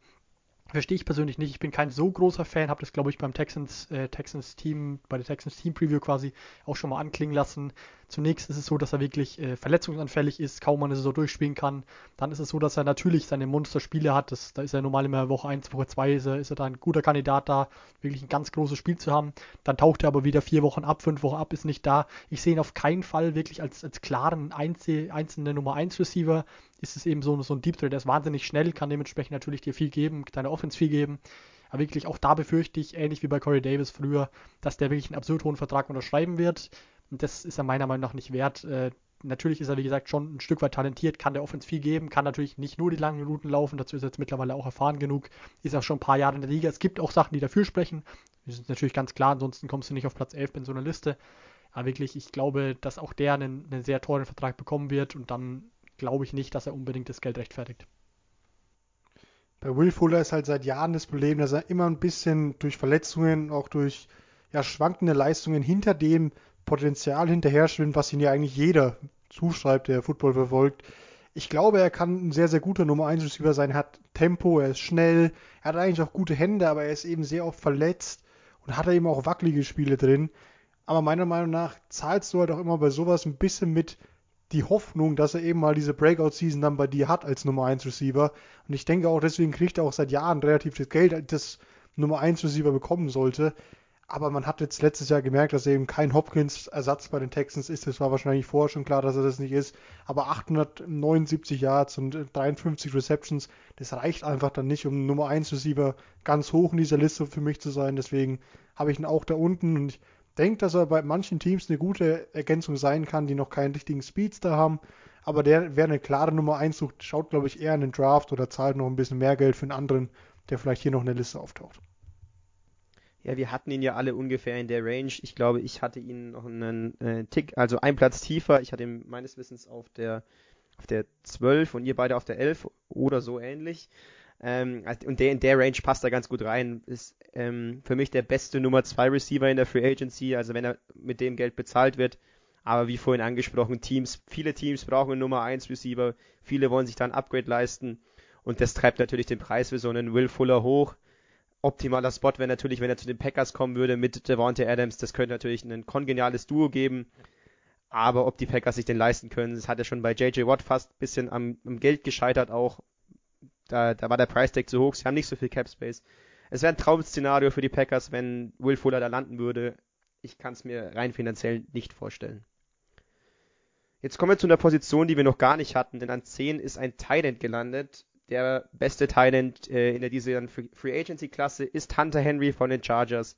Verstehe ich persönlich nicht. Ich bin kein so großer Fan, habe das, glaube ich, beim Texans, äh, Texans Team, bei der Texans Team Preview quasi auch schon mal anklingen lassen. Zunächst ist es so, dass er wirklich äh, verletzungsanfällig ist, kaum man es so durchspielen kann. Dann ist es so, dass er natürlich seine Monsterspiele hat. Das, da ist er normal immer Woche 1, Woche 2 ist er, ist er da ein guter Kandidat da, wirklich ein ganz großes Spiel zu haben. Dann taucht er aber wieder vier Wochen ab, fünf Wochen ab, ist nicht da. Ich sehe ihn auf keinen Fall wirklich als, als klaren Einzel, einzelne Nummer 1 Receiver. Ist es eben so, so ein Deep Threat, der ist wahnsinnig schnell, kann dementsprechend natürlich dir viel geben, deine Offense viel geben. Aber wirklich auch da befürchte ich, ähnlich wie bei Corey Davis früher, dass der wirklich einen absurd hohen Vertrag unterschreiben wird. Und das ist er meiner Meinung nach nicht wert. Äh, natürlich ist er, wie gesagt, schon ein Stück weit talentiert, kann der Offense viel geben, kann natürlich nicht nur die langen Routen laufen, dazu ist er jetzt mittlerweile auch erfahren genug, ist auch schon ein paar Jahre in der Liga. Es gibt auch Sachen, die dafür sprechen. Das ist natürlich ganz klar, ansonsten kommst du nicht auf Platz 11 in so einer Liste. Aber wirklich, ich glaube, dass auch der einen, einen sehr teuren Vertrag bekommen wird und dann glaube ich nicht, dass er unbedingt das Geld rechtfertigt. Bei Will Fuller ist halt seit Jahren das Problem, dass er immer ein bisschen durch Verletzungen, auch durch ja, schwankende Leistungen hinter dem Potenzial hinterher schwimmt, was ihn ja eigentlich jeder zuschreibt, der Football verfolgt. Ich glaube, er kann ein sehr, sehr guter Nummer 1 Receiver sein. Er hat Tempo, er ist schnell, er hat eigentlich auch gute Hände, aber er ist eben sehr oft verletzt und hat eben auch wackelige Spiele drin. Aber meiner Meinung nach zahlst du halt auch immer bei sowas ein bisschen mit die Hoffnung, dass er eben mal diese Breakout-Season dann bei dir hat als Nummer 1 Receiver. Und ich denke auch, deswegen kriegt er auch seit Jahren relativ das Geld, das Nummer 1 Receiver bekommen sollte. Aber man hat jetzt letztes Jahr gemerkt, dass er eben kein Hopkins-Ersatz bei den Texans ist. Das war wahrscheinlich vorher schon klar, dass er das nicht ist. Aber 879 Yards und 53 Receptions, das reicht einfach dann nicht, um Nummer 1 Receiver ganz hoch in dieser Liste für mich zu sein. Deswegen habe ich ihn auch da unten und ich denke, dass er bei manchen Teams eine gute Ergänzung sein kann, die noch keinen richtigen Speedster haben. Aber der, wer eine klare Nummer 1 sucht, schaut, glaube ich, eher in den Draft oder zahlt noch ein bisschen mehr Geld für einen anderen, der vielleicht hier noch in der Liste auftaucht. Ja, wir hatten ihn ja alle ungefähr in der Range. Ich glaube, ich hatte ihn noch einen äh, Tick, also einen Platz tiefer. Ich hatte ihn meines Wissens auf der auf der 12 und ihr beide auf der 11 oder so ähnlich. Ähm, also, und der in der Range passt da ganz gut rein. Ist ähm, für mich der beste Nummer 2 Receiver in der Free Agency, also wenn er mit dem Geld bezahlt wird. Aber wie vorhin angesprochen, Teams, viele Teams brauchen einen Nummer 1 Receiver, viele wollen sich dann Upgrade leisten und das treibt natürlich den Preis für so einen Will Fuller hoch optimaler Spot wäre natürlich, wenn er zu den Packers kommen würde mit Devontae Adams. Das könnte natürlich ein kongeniales Duo geben. Aber ob die Packers sich den leisten können, das hat er schon bei JJ Watt fast ein bisschen am, am Geld gescheitert auch. Da, da war der Price Tag zu hoch. Sie haben nicht so viel Cap Space. Es wäre ein Traum-Szenario für die Packers, wenn Will Fuller da landen würde. Ich kann es mir rein finanziell nicht vorstellen. Jetzt kommen wir zu einer Position, die wir noch gar nicht hatten, denn an 10 ist ein Tight gelandet der beste Talent äh, in der diesjährigen Free Agency Klasse ist Hunter Henry von den Chargers.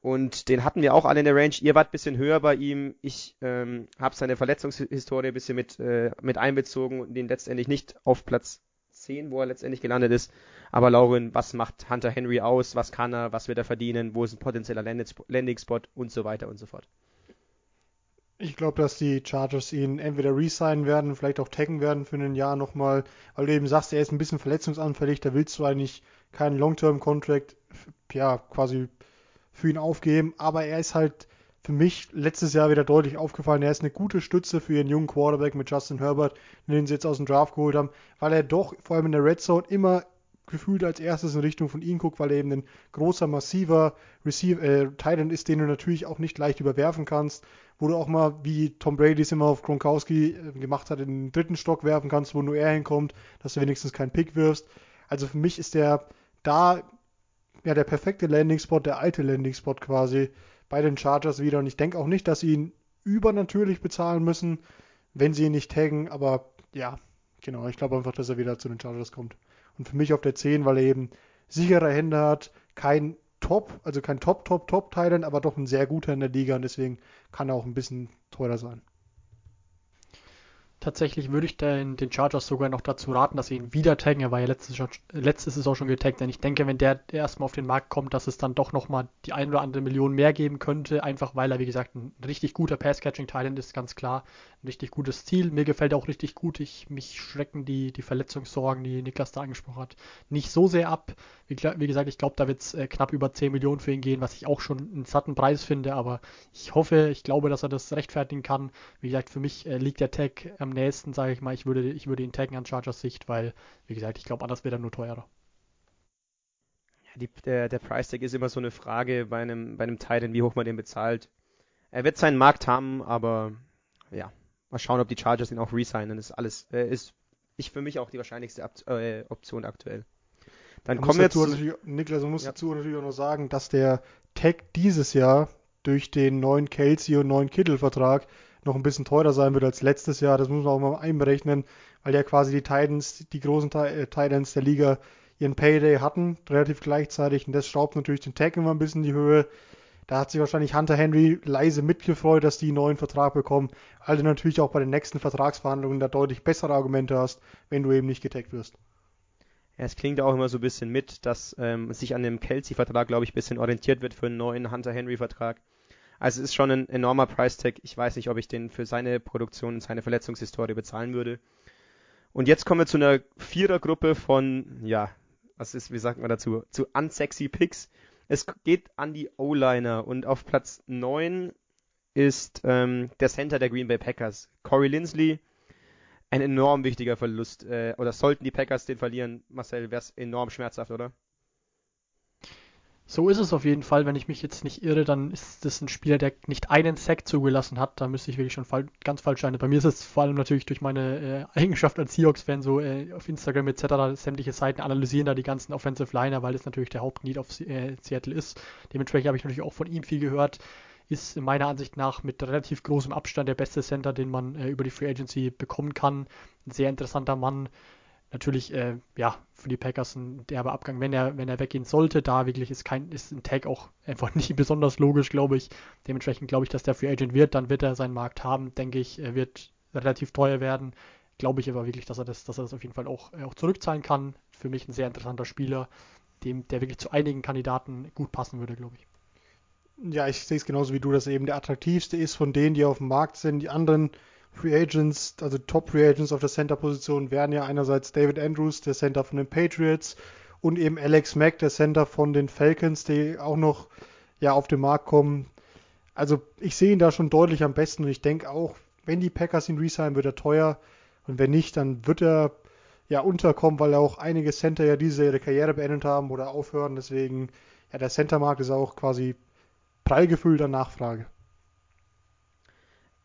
Und den hatten wir auch alle in der Range. Ihr wart ein bisschen höher bei ihm. Ich ähm, habe seine Verletzungshistorie ein bisschen mit, äh, mit einbezogen und ihn letztendlich nicht auf Platz 10, wo er letztendlich gelandet ist. Aber Lauren, was macht Hunter Henry aus? Was kann er? Was wird er verdienen? Wo ist ein potenzieller Landing-Spot? Und so weiter und so fort. Ich glaube, dass die Chargers ihn entweder resignen werden, vielleicht auch taggen werden für ein Jahr nochmal, weil du eben sagst, er ist ein bisschen verletzungsanfällig, da willst du eigentlich keinen Long-Term-Contract, ja, quasi für ihn aufgeben, aber er ist halt für mich letztes Jahr wieder deutlich aufgefallen, er ist eine gute Stütze für ihren jungen Quarterback mit Justin Herbert, den sie jetzt aus dem Draft geholt haben, weil er doch vor allem in der Red Zone immer gefühlt als erstes in Richtung von ihm guckt, weil er eben ein großer, massiver Receiver, äh, Titan ist, den du natürlich auch nicht leicht überwerfen kannst, wo du auch mal, wie Tom Brady es immer auf Gronkowski äh, gemacht hat, in den dritten Stock werfen kannst, wo nur er hinkommt, dass du wenigstens keinen Pick wirfst. Also für mich ist der da ja der perfekte Landing-Spot, der alte Landing-Spot quasi bei den Chargers wieder. Und ich denke auch nicht, dass sie ihn übernatürlich bezahlen müssen, wenn sie ihn nicht taggen, aber ja, genau, ich glaube einfach, dass er wieder zu den Chargers kommt. Und für mich auf der 10, weil er eben sichere Hände hat, kein Top, also kein Top, Top, Top Thailand, aber doch ein sehr guter in der Liga und deswegen kann er auch ein bisschen teurer sein. Tatsächlich würde ich den, den Chargers sogar noch dazu raten, dass sie ihn wieder taggen. Er war ja letztes, letztes Saison schon getaggt, denn ich denke, wenn der erstmal auf den Markt kommt, dass es dann doch nochmal die ein oder andere Million mehr geben könnte, einfach weil er, wie gesagt, ein richtig guter Pass-Catching-Talent ist, ganz klar. Ein richtig gutes Ziel. Mir gefällt er auch richtig gut. Ich, mich schrecken die, die Verletzungssorgen, die Niklas da angesprochen hat, nicht so sehr ab. Wie, wie gesagt, ich glaube, da wird es äh, knapp über 10 Millionen für ihn gehen, was ich auch schon einen satten Preis finde, aber ich hoffe, ich glaube, dass er das rechtfertigen kann. Wie gesagt, für mich äh, liegt der Tag am nächsten, sage ich mal. Ich würde, ich würde ihn taggen an Chargers Sicht, weil, wie gesagt, ich glaube, anders wird er nur teurer. Ja, die, der, der Price Tag ist immer so eine Frage bei einem, bei einem Titan, wie hoch man den bezahlt. Er wird seinen Markt haben, aber ja, mal schauen, ob die Chargers ihn auch resignen. Das ist alles, äh, ist ich für mich auch die wahrscheinlichste äh, Option aktuell. Dann kommen wir jetzt. Niklas, man muss ja. dazu natürlich auch noch sagen, dass der Tag dieses Jahr durch den neuen Kelsey und neuen Kittel-Vertrag noch ein bisschen teurer sein wird als letztes Jahr. Das muss man auch mal einberechnen, weil ja quasi die Titans, die großen äh, Titans der Liga ihren Payday hatten, relativ gleichzeitig. Und das schraubt natürlich den Tag immer ein bisschen in die Höhe. Da hat sich wahrscheinlich Hunter Henry leise mitgefreut, dass die einen neuen Vertrag bekommen, weil du natürlich auch bei den nächsten Vertragsverhandlungen da deutlich bessere Argumente hast, wenn du eben nicht getaggt wirst. Es klingt auch immer so ein bisschen mit, dass ähm, sich an dem Kelsey-Vertrag, glaube ich, ein bisschen orientiert wird für einen neuen Hunter Henry-Vertrag. Also es ist schon ein enormer Price-Tag. Ich weiß nicht, ob ich den für seine Produktion und seine Verletzungshistorie bezahlen würde. Und jetzt kommen wir zu einer Vierergruppe von, ja, was ist, wie sagt man dazu, zu unsexy Picks. Es geht an die O-Liner und auf Platz 9 ist ähm, der Center der Green Bay Packers, Corey Lindsley. Ein enorm wichtiger Verlust. Äh, oder sollten die Packers den verlieren, Marcel, wäre es enorm schmerzhaft, oder? So ist es auf jeden Fall. Wenn ich mich jetzt nicht irre, dann ist das ein Spieler, der nicht einen Sack zugelassen hat. Da müsste ich wirklich schon fall ganz falsch sein. Bei mir ist es vor allem natürlich durch meine äh, Eigenschaft als Seahawks-Fan so äh, auf Instagram etc. sämtliche Seiten analysieren da die ganzen Offensive Liner, weil es natürlich der Hauptneed auf äh, Seattle ist. Dementsprechend habe ich natürlich auch von ihm viel gehört. Ist meiner Ansicht nach mit relativ großem Abstand der beste Center, den man äh, über die Free Agency bekommen kann. Ein sehr interessanter Mann natürlich äh, ja für die Packers ein derber Abgang, wenn er wenn er weggehen sollte. Da wirklich ist kein ist ein Tag auch einfach nicht besonders logisch, glaube ich. Dementsprechend glaube ich, dass der Free Agent wird, dann wird er seinen Markt haben, denke ich. Er wird relativ teuer werden. Glaube ich aber wirklich, dass er das, dass er das auf jeden Fall auch, auch zurückzahlen kann. Für mich ein sehr interessanter Spieler, dem der wirklich zu einigen Kandidaten gut passen würde, glaube ich. Ja, ich sehe es genauso wie du, dass er eben der attraktivste ist von denen, die auf dem Markt sind. Die anderen Free Agents, also Top Free Agents auf der Center-Position wären ja einerseits David Andrews, der Center von den Patriots, und eben Alex Mack, der Center von den Falcons, die auch noch ja auf den Markt kommen. Also ich sehe ihn da schon deutlich am besten und ich denke auch, wenn die Packers ihn resignen, wird er teuer und wenn nicht, dann wird er ja unterkommen, weil auch einige Center ja diese ihre Karriere beendet haben oder aufhören. Deswegen, ja, der Center-Markt ist auch quasi prall gefüllter Nachfrage.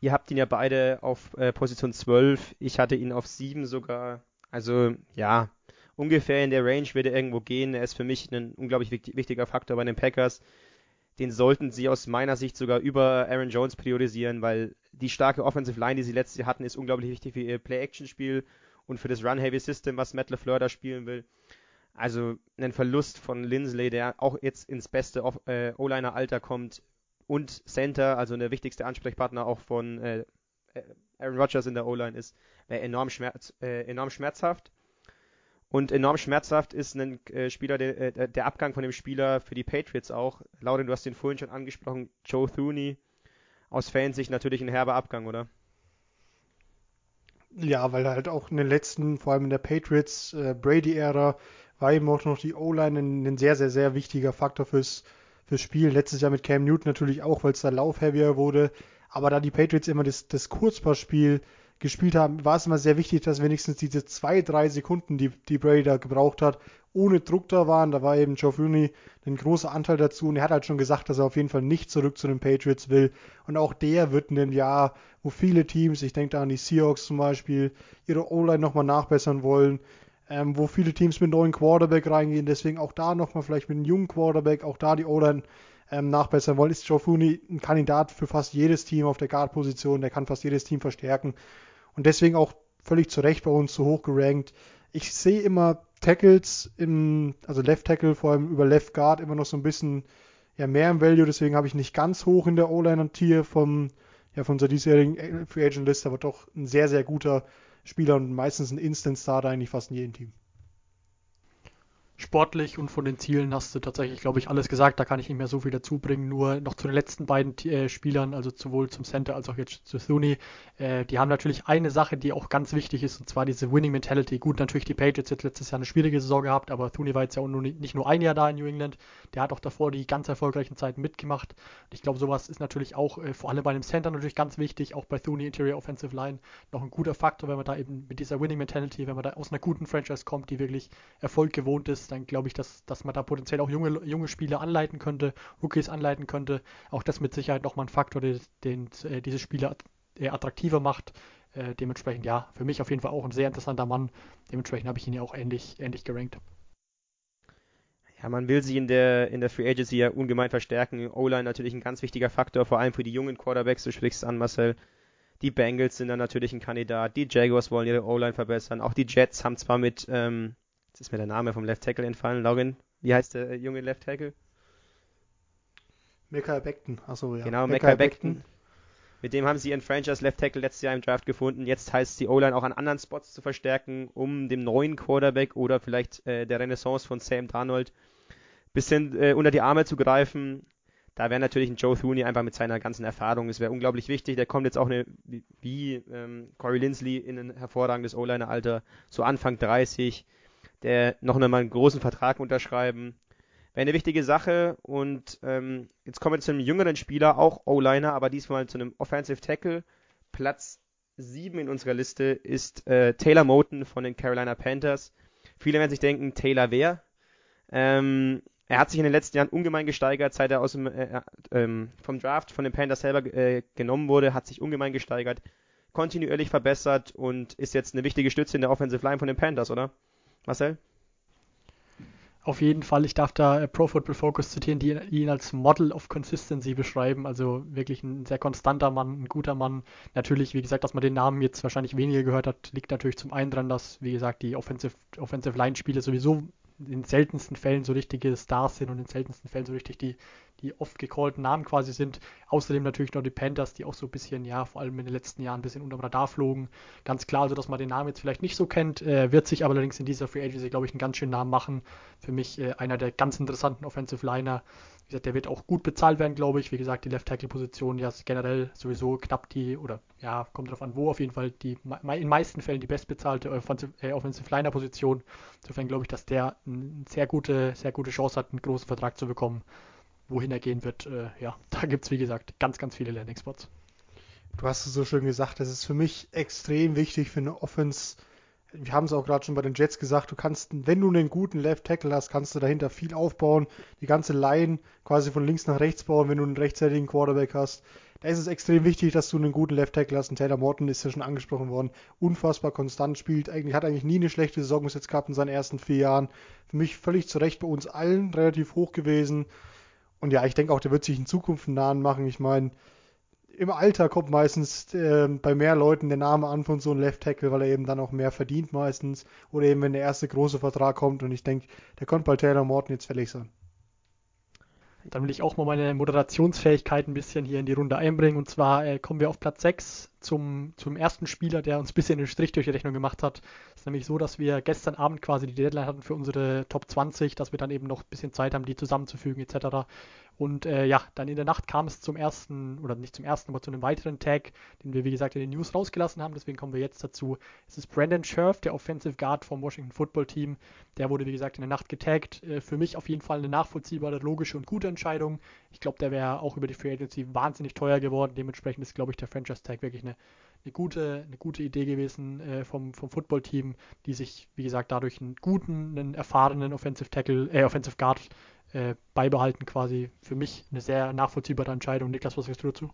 Ihr habt ihn ja beide auf äh, Position 12. Ich hatte ihn auf 7 sogar. Also ja, ungefähr in der Range wird er irgendwo gehen. Er ist für mich ein unglaublich wichtiger Faktor bei den Packers. Den sollten sie aus meiner Sicht sogar über Aaron Jones priorisieren, weil die starke Offensive Line, die sie letztes Jahr hatten, ist unglaublich wichtig für ihr Play-Action-Spiel und für das Run-Heavy-System, was Matt LeFleur da spielen will. Also ein Verlust von Lindsley, der auch jetzt ins beste äh, O-Liner-Alter kommt, und Center, also der wichtigste Ansprechpartner auch von äh, Aaron Rodgers in der O-Line ist, wäre enorm, schmerz, äh, enorm schmerzhaft. Und enorm schmerzhaft ist ein äh, Spieler, der, äh, der Abgang von dem Spieler für die Patriots auch. Lauren, du hast den vorhin schon angesprochen, Joe Thuney. Aus Fansicht natürlich ein herber Abgang, oder? Ja, weil halt auch in den letzten, vor allem in der Patriots äh, Brady-Ära, war eben auch noch die O-Line ein, ein, sehr, sehr, sehr wichtiger Faktor fürs, fürs Spiel. Letztes Jahr mit Cam Newton natürlich auch, weil es da laufheavier wurde. Aber da die Patriots immer das, das Kurzpassspiel gespielt haben, war es immer sehr wichtig, dass wenigstens diese zwei, drei Sekunden, die, die Brady da gebraucht hat, ohne Druck da waren. Da war eben Joe Rooney ein großer Anteil dazu und er hat halt schon gesagt, dass er auf jeden Fall nicht zurück zu den Patriots will. Und auch der wird in dem Jahr, wo viele Teams, ich denke da an die Seahawks zum Beispiel, ihre O-Line nochmal nachbessern wollen, ähm, wo viele Teams mit neuen Quarterback reingehen. Deswegen auch da nochmal vielleicht mit einem jungen Quarterback, auch da die O-Line ähm, nachbessern wollen. Ist Joe Fooney ein Kandidat für fast jedes Team auf der Guard-Position. Der kann fast jedes Team verstärken. Und deswegen auch völlig zu Recht bei uns so hoch gerankt. Ich sehe immer Tackles im, also Left Tackle, vor allem über Left Guard, immer noch so ein bisschen ja, mehr im Value. Deswegen habe ich nicht ganz hoch in der O-Line und Tier vom, ja, von unserer diesjährigen Free Agent List, aber doch ein sehr, sehr guter Spieler und meistens ein Instant Starter eigentlich fast in jedem Team. Sportlich und von den Zielen hast du tatsächlich, glaube ich, alles gesagt. Da kann ich nicht mehr so viel dazu bringen. Nur noch zu den letzten beiden äh, Spielern, also sowohl zum Center als auch jetzt zu Thune. Äh, die haben natürlich eine Sache, die auch ganz wichtig ist, und zwar diese Winning Mentality. Gut, natürlich die Patriots jetzt letztes Jahr eine schwierige Saison gehabt, aber Thune war jetzt ja nicht nur ein Jahr da in New England. Der hat auch davor die ganz erfolgreichen Zeiten mitgemacht. Und ich glaube, sowas ist natürlich auch äh, vor allem bei einem Center natürlich ganz wichtig, auch bei Thune Interior Offensive Line noch ein guter Faktor, wenn man da eben mit dieser Winning Mentality, wenn man da aus einer guten Franchise kommt, die wirklich Erfolg gewohnt ist, dann glaube ich, dass, dass man da potenziell auch junge, junge Spieler anleiten könnte, Rookies anleiten könnte. Auch das mit Sicherheit nochmal ein Faktor, den, den äh, diese Spieler äh, attraktiver macht. Äh, dementsprechend, ja, für mich auf jeden Fall auch ein sehr interessanter Mann. Dementsprechend habe ich ihn ja auch ähnlich, ähnlich gerankt. Ja, man will sie in der, in der Free Agency ja ungemein verstärken. O-Line natürlich ein ganz wichtiger Faktor, vor allem für die jungen Quarterbacks. Du sprichst an, Marcel. Die Bengals sind dann natürlich ein Kandidat. Die Jaguars wollen ihre O-Line verbessern. Auch die Jets haben zwar mit ähm, Jetzt ist mir der Name vom Left Tackle entfallen. Login. Wie heißt der junge Left Tackle? Mekhi Beckton. Achso, ja. Genau, Mekhi Beckton. Mit dem haben sie ihren Franchise Left Tackle letztes Jahr im Draft gefunden. Jetzt heißt es, die O-Line auch an anderen Spots zu verstärken, um dem neuen Quarterback oder vielleicht äh, der Renaissance von Sam Darnold bisschen äh, unter die Arme zu greifen. Da wäre natürlich ein Joe Thuney einfach mit seiner ganzen Erfahrung, es wäre unglaublich wichtig. Der kommt jetzt auch eine, wie, wie ähm, Corey Lindsley in ein hervorragendes O-Liner-Alter, so Anfang 30 der noch einmal einen großen Vertrag unterschreiben. Wäre eine wichtige Sache und ähm, jetzt kommen wir zu einem jüngeren Spieler, auch O-Liner, aber diesmal zu einem Offensive Tackle. Platz 7 in unserer Liste ist äh, Taylor Moten von den Carolina Panthers. Viele werden sich denken, Taylor wer? Ähm, er hat sich in den letzten Jahren ungemein gesteigert, seit er aus dem, äh, äh, vom Draft von den Panthers selber äh, genommen wurde, hat sich ungemein gesteigert, kontinuierlich verbessert und ist jetzt eine wichtige Stütze in der Offensive Line von den Panthers, oder? Marcel? Auf jeden Fall, ich darf da äh, Pro Football Focus zitieren, die ihn als Model of Consistency beschreiben. Also wirklich ein sehr konstanter Mann, ein guter Mann. Natürlich, wie gesagt, dass man den Namen jetzt wahrscheinlich weniger gehört hat, liegt natürlich zum einen dran, dass, wie gesagt, die Offensive, Offensive Line Spiele sowieso in seltensten Fällen so richtige Stars sind und in seltensten Fällen so richtig die, die oft gecallten Namen quasi sind. Außerdem natürlich noch die Panthers, die auch so ein bisschen, ja, vor allem in den letzten Jahren ein bisschen unter dem Radar flogen. Ganz klar, so dass man den Namen jetzt vielleicht nicht so kennt, äh, wird sich aber allerdings in dieser Free Agency, glaube ich, einen ganz schönen Namen machen. Für mich äh, einer der ganz interessanten Offensive Liner, wie gesagt, der wird auch gut bezahlt werden, glaube ich. Wie gesagt, die Left Tackle Position ja ist generell sowieso knapp die, oder ja, kommt darauf an, wo auf jeden Fall die in meisten Fällen die bestbezahlte Offensive, äh, Offensive Liner Position. Insofern glaube ich, dass der eine sehr gute, sehr gute Chance hat, einen großen Vertrag zu bekommen. Wohin er gehen wird, äh, ja, da gibt es wie gesagt ganz, ganz viele Landing Spots. Du hast es so schön gesagt, das ist für mich extrem wichtig für eine Offense wir haben es auch gerade schon bei den Jets gesagt, du kannst, wenn du einen guten Left Tackle hast, kannst du dahinter viel aufbauen, die ganze Line quasi von links nach rechts bauen, wenn du einen rechtzeitigen Quarterback hast. Da ist es extrem wichtig, dass du einen guten Left Tackle hast. Und Taylor Morton ist ja schon angesprochen worden, unfassbar konstant spielt, eigentlich hat eigentlich nie eine schlechte Saison bis jetzt gehabt in seinen ersten vier Jahren. Für mich völlig zu Recht bei uns allen relativ hoch gewesen. Und ja, ich denke auch, der wird sich in Zukunft einen Nahen machen. Ich meine, im Alter kommt meistens äh, bei mehr Leuten der Name an von so einem Left Tackle, weil er eben dann auch mehr verdient meistens. Oder eben wenn der erste große Vertrag kommt und ich denke, der kommt bei Taylor Morton jetzt fällig sein. Dann will ich auch mal meine Moderationsfähigkeit ein bisschen hier in die Runde einbringen. Und zwar äh, kommen wir auf Platz 6 zum, zum ersten Spieler, der uns ein bisschen den Strich durch die Rechnung gemacht hat. Es ist nämlich so, dass wir gestern Abend quasi die Deadline hatten für unsere Top 20, dass wir dann eben noch ein bisschen Zeit haben, die zusammenzufügen etc. Und äh, ja, dann in der Nacht kam es zum ersten, oder nicht zum ersten, aber zu einem weiteren Tag, den wir wie gesagt in den News rausgelassen haben. Deswegen kommen wir jetzt dazu. Es ist Brandon Scherf, der Offensive Guard vom Washington Football Team. Der wurde wie gesagt in der Nacht getaggt. Äh, für mich auf jeden Fall eine nachvollziehbare, logische und gute Entscheidung. Ich glaube, der wäre auch über die Free Agency wahnsinnig teuer geworden. Dementsprechend ist, glaube ich, der Franchise Tag wirklich eine, eine, gute, eine gute Idee gewesen äh, vom, vom Football Team, die sich, wie gesagt, dadurch einen guten, einen erfahrenen Offensive Tackle, äh, Offensive Guard äh, beibehalten quasi. Für mich eine sehr nachvollziehbare Entscheidung. Niklas, was sagst du dazu?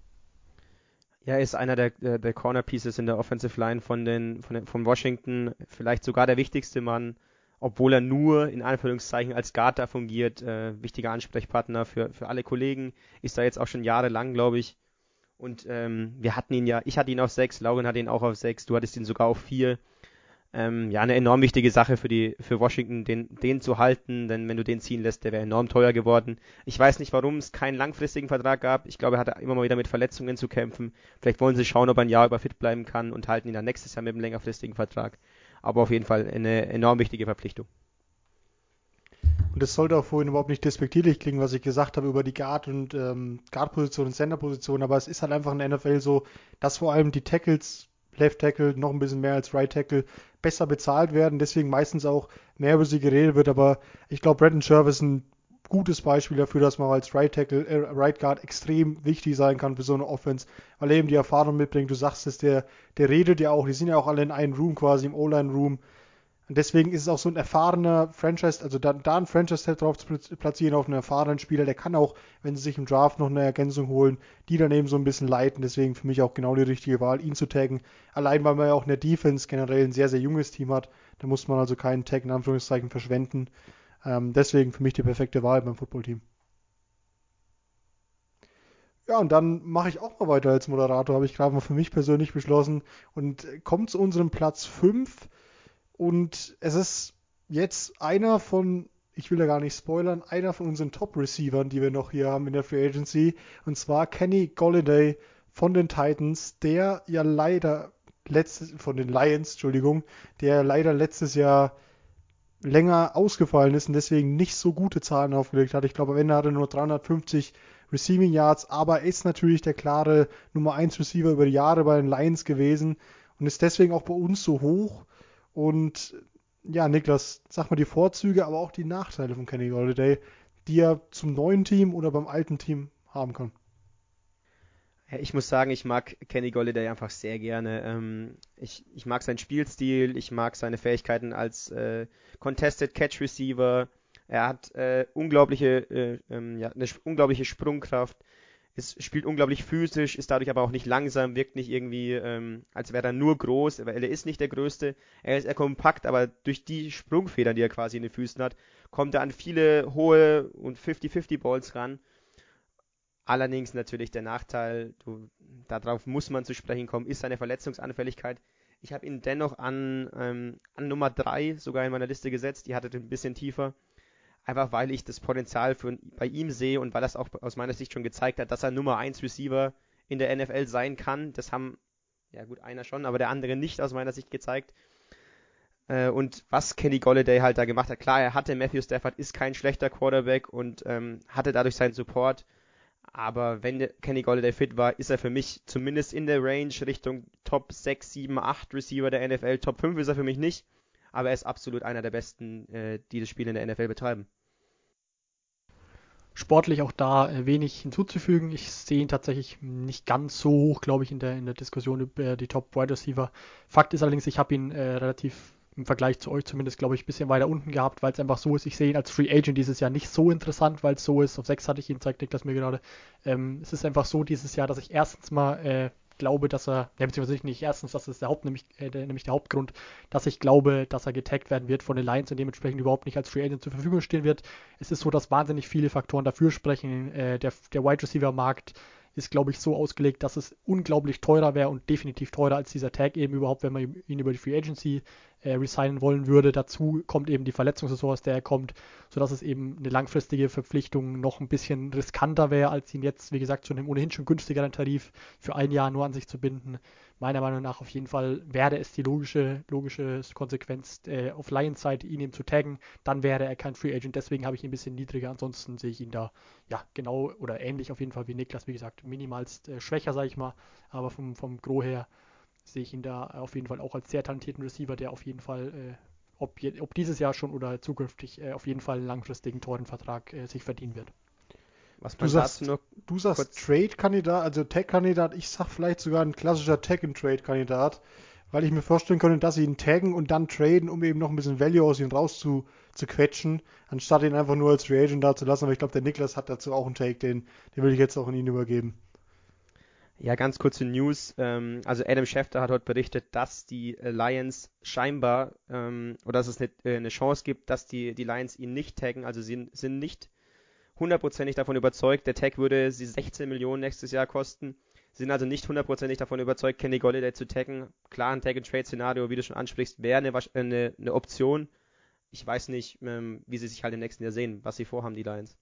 Ja, ist einer der, der Corner Pieces in der Offensive Line von den, von, den, von Washington, vielleicht sogar der wichtigste Mann, obwohl er nur in Anführungszeichen als Guard da fungiert, äh, wichtiger Ansprechpartner für, für alle Kollegen, ist da jetzt auch schon jahrelang, glaube ich. Und ähm, wir hatten ihn ja, ich hatte ihn auf 6, Lauren hatte ihn auch auf 6, du hattest ihn sogar auf 4 ähm, ja eine enorm wichtige Sache für die für Washington, den, den zu halten, denn wenn du den ziehen lässt, der wäre enorm teuer geworden. Ich weiß nicht, warum es keinen langfristigen Vertrag gab. Ich glaube, er hat immer mal wieder mit Verletzungen zu kämpfen. Vielleicht wollen sie schauen, ob er ein Jahr über fit bleiben kann und halten ihn dann nächstes Jahr mit einem längerfristigen Vertrag. Aber auf jeden Fall eine enorm wichtige Verpflichtung. Und das sollte auch vorhin überhaupt nicht despektierlich klingen, was ich gesagt habe über die Guard- und ähm, Guard-Position und Center-Position, aber es ist halt einfach in der NFL so, dass vor allem die Tackles, Left Tackle noch ein bisschen mehr als Right Tackle, besser bezahlt werden, deswegen meistens auch mehr über sie geredet wird, aber ich glaube, Brandon Scherf ist ein gutes Beispiel dafür, dass man als Right Tackle, äh, Right Guard extrem wichtig sein kann für so eine Offense, weil er eben die Erfahrung mitbringt. Du sagst es, der, der redet ja auch, die sind ja auch alle in einem Room quasi, im O-Line-Room. Und deswegen ist es auch so ein erfahrener Franchise, also da, da ein Franchise-Tag drauf zu platzieren auf einen erfahrenen Spieler, der kann auch, wenn sie sich im Draft noch eine Ergänzung holen, die daneben so ein bisschen leiten. Deswegen für mich auch genau die richtige Wahl, ihn zu taggen. Allein, weil man ja auch in der Defense generell ein sehr, sehr junges Team hat. Da muss man also keinen Tag in Anführungszeichen verschwenden. Ähm, deswegen für mich die perfekte Wahl beim Footballteam. Ja, und dann mache ich auch mal weiter als Moderator, habe ich gerade mal für mich persönlich beschlossen und komme zu unserem Platz 5. Und es ist jetzt einer von, ich will da gar nicht spoilern, einer von unseren Top-Receivern, die wir noch hier haben in der Free Agency. Und zwar Kenny Golladay von den Titans, der ja leider letztes, von den Lions, Entschuldigung, der leider letztes Jahr länger ausgefallen ist und deswegen nicht so gute Zahlen aufgelegt hat. Ich glaube, am Ende hat er nur 350 Receiving Yards, aber er ist natürlich der klare Nummer 1 Receiver über die Jahre bei den Lions gewesen und ist deswegen auch bei uns so hoch. Und ja, Niklas, sag mal die Vorzüge, aber auch die Nachteile von Kenny Golladay, die er zum neuen Team oder beim alten Team haben kann. Ich muss sagen, ich mag Kenny Golladay einfach sehr gerne. Ähm, ich, ich mag seinen Spielstil, ich mag seine Fähigkeiten als äh, Contested Catch Receiver. Er hat äh, unglaubliche, äh, ähm, ja, eine unglaubliche Sprungkraft, ist, spielt unglaublich physisch, ist dadurch aber auch nicht langsam, wirkt nicht irgendwie, ähm, als wäre er nur groß, weil er ist nicht der Größte. Er ist eher kompakt, aber durch die Sprungfedern, die er quasi in den Füßen hat, kommt er an viele hohe und 50-50 Balls ran Allerdings natürlich der Nachteil, du, darauf muss man zu sprechen kommen, ist seine Verletzungsanfälligkeit. Ich habe ihn dennoch an, ähm, an Nummer 3 sogar in meiner Liste gesetzt, die hatte ein bisschen tiefer. Einfach weil ich das Potenzial für, bei ihm sehe und weil das auch aus meiner Sicht schon gezeigt hat, dass er Nummer 1 Receiver in der NFL sein kann. Das haben, ja gut, einer schon, aber der andere nicht aus meiner Sicht gezeigt. Äh, und was Kenny Golladay halt da gemacht hat, klar, er hatte Matthew Stafford, ist kein schlechter Quarterback und ähm, hatte dadurch seinen Support aber wenn Kenny Golladay fit war, ist er für mich zumindest in der Range Richtung Top 6, 7, 8 Receiver der NFL. Top 5 ist er für mich nicht, aber er ist absolut einer der besten, äh, die das Spiel in der NFL betreiben. Sportlich auch da äh, wenig hinzuzufügen. Ich sehe ihn tatsächlich nicht ganz so hoch, glaube ich, in der, in der Diskussion über die Top Wide Receiver. Fakt ist allerdings, ich habe ihn äh, relativ im Vergleich zu euch zumindest, glaube ich, ein bisschen weiter unten gehabt, weil es einfach so ist. Ich sehe ihn als Free Agent dieses Jahr nicht so interessant, weil es so ist. Auf 6 hatte ich ihn, zeigt Niklas mir gerade. Ähm, es ist einfach so dieses Jahr, dass ich erstens mal äh, glaube, dass er, ja, beziehungsweise nicht erstens, das ist der Haupt, nämlich, äh, der, nämlich der Hauptgrund, dass ich glaube, dass er getaggt werden wird von den Lions und dementsprechend überhaupt nicht als Free Agent zur Verfügung stehen wird. Es ist so, dass wahnsinnig viele Faktoren dafür sprechen. Äh, der, der Wide Receiver Markt ist, glaube ich, so ausgelegt, dass es unglaublich teurer wäre und definitiv teurer als dieser Tag eben überhaupt, wenn man ihn über die Free Agency äh, resignen wollen würde. Dazu kommt eben die Verletzungssaison, aus der er kommt, sodass es eben eine langfristige Verpflichtung noch ein bisschen riskanter wäre, als ihn jetzt, wie gesagt, zu einem ohnehin schon günstigeren Tarif für ein Jahr nur an sich zu binden. Meiner Meinung nach auf jeden Fall wäre es die logische, logische Konsequenz, äh, auf Lions Seite ihn eben zu taggen, dann wäre er kein Free Agent, deswegen habe ich ihn ein bisschen niedriger, ansonsten sehe ich ihn da, ja, genau oder ähnlich auf jeden Fall wie Niklas, wie gesagt, minimalst äh, schwächer, sage ich mal, aber vom, vom Gro her sehe ich ihn da auf jeden Fall auch als sehr talentierten Receiver, der auf jeden Fall, äh, ob, ob, dieses Jahr schon oder zukünftig, äh, auf jeden Fall einen langfristigen teuren Vertrag äh, sich verdienen wird. Was du sagst, nur du sagst Trade-Kandidat, also Tag-Kandidat, ich sag vielleicht sogar ein klassischer Tag-and-Trade-Kandidat, weil ich mir vorstellen könnte, dass sie ihn taggen und dann traden, um eben noch ein bisschen Value aus ihm raus zu, zu quetschen, anstatt ihn einfach nur als Free Agent da zu lassen. Aber ich glaube, der Niklas hat dazu auch einen Take, den, den will ich jetzt auch an ihn übergeben. Ja, ganz kurze News. Ähm, also Adam Schefter hat heute berichtet, dass die Lions scheinbar ähm, oder dass es eine, äh, eine, Chance gibt, dass die, die Lions ihn nicht taggen. Also sie sind nicht hundertprozentig davon überzeugt, der Tag würde sie 16 Millionen nächstes Jahr kosten. Sie sind also nicht hundertprozentig davon überzeugt, Kenny Golladay zu taggen. Klar, ein Tag-and-Trade-Szenario, wie du schon ansprichst, wäre eine, eine, eine, Option. Ich weiß nicht, ähm, wie sie sich halt im nächsten Jahr sehen, was sie vorhaben, die Lions.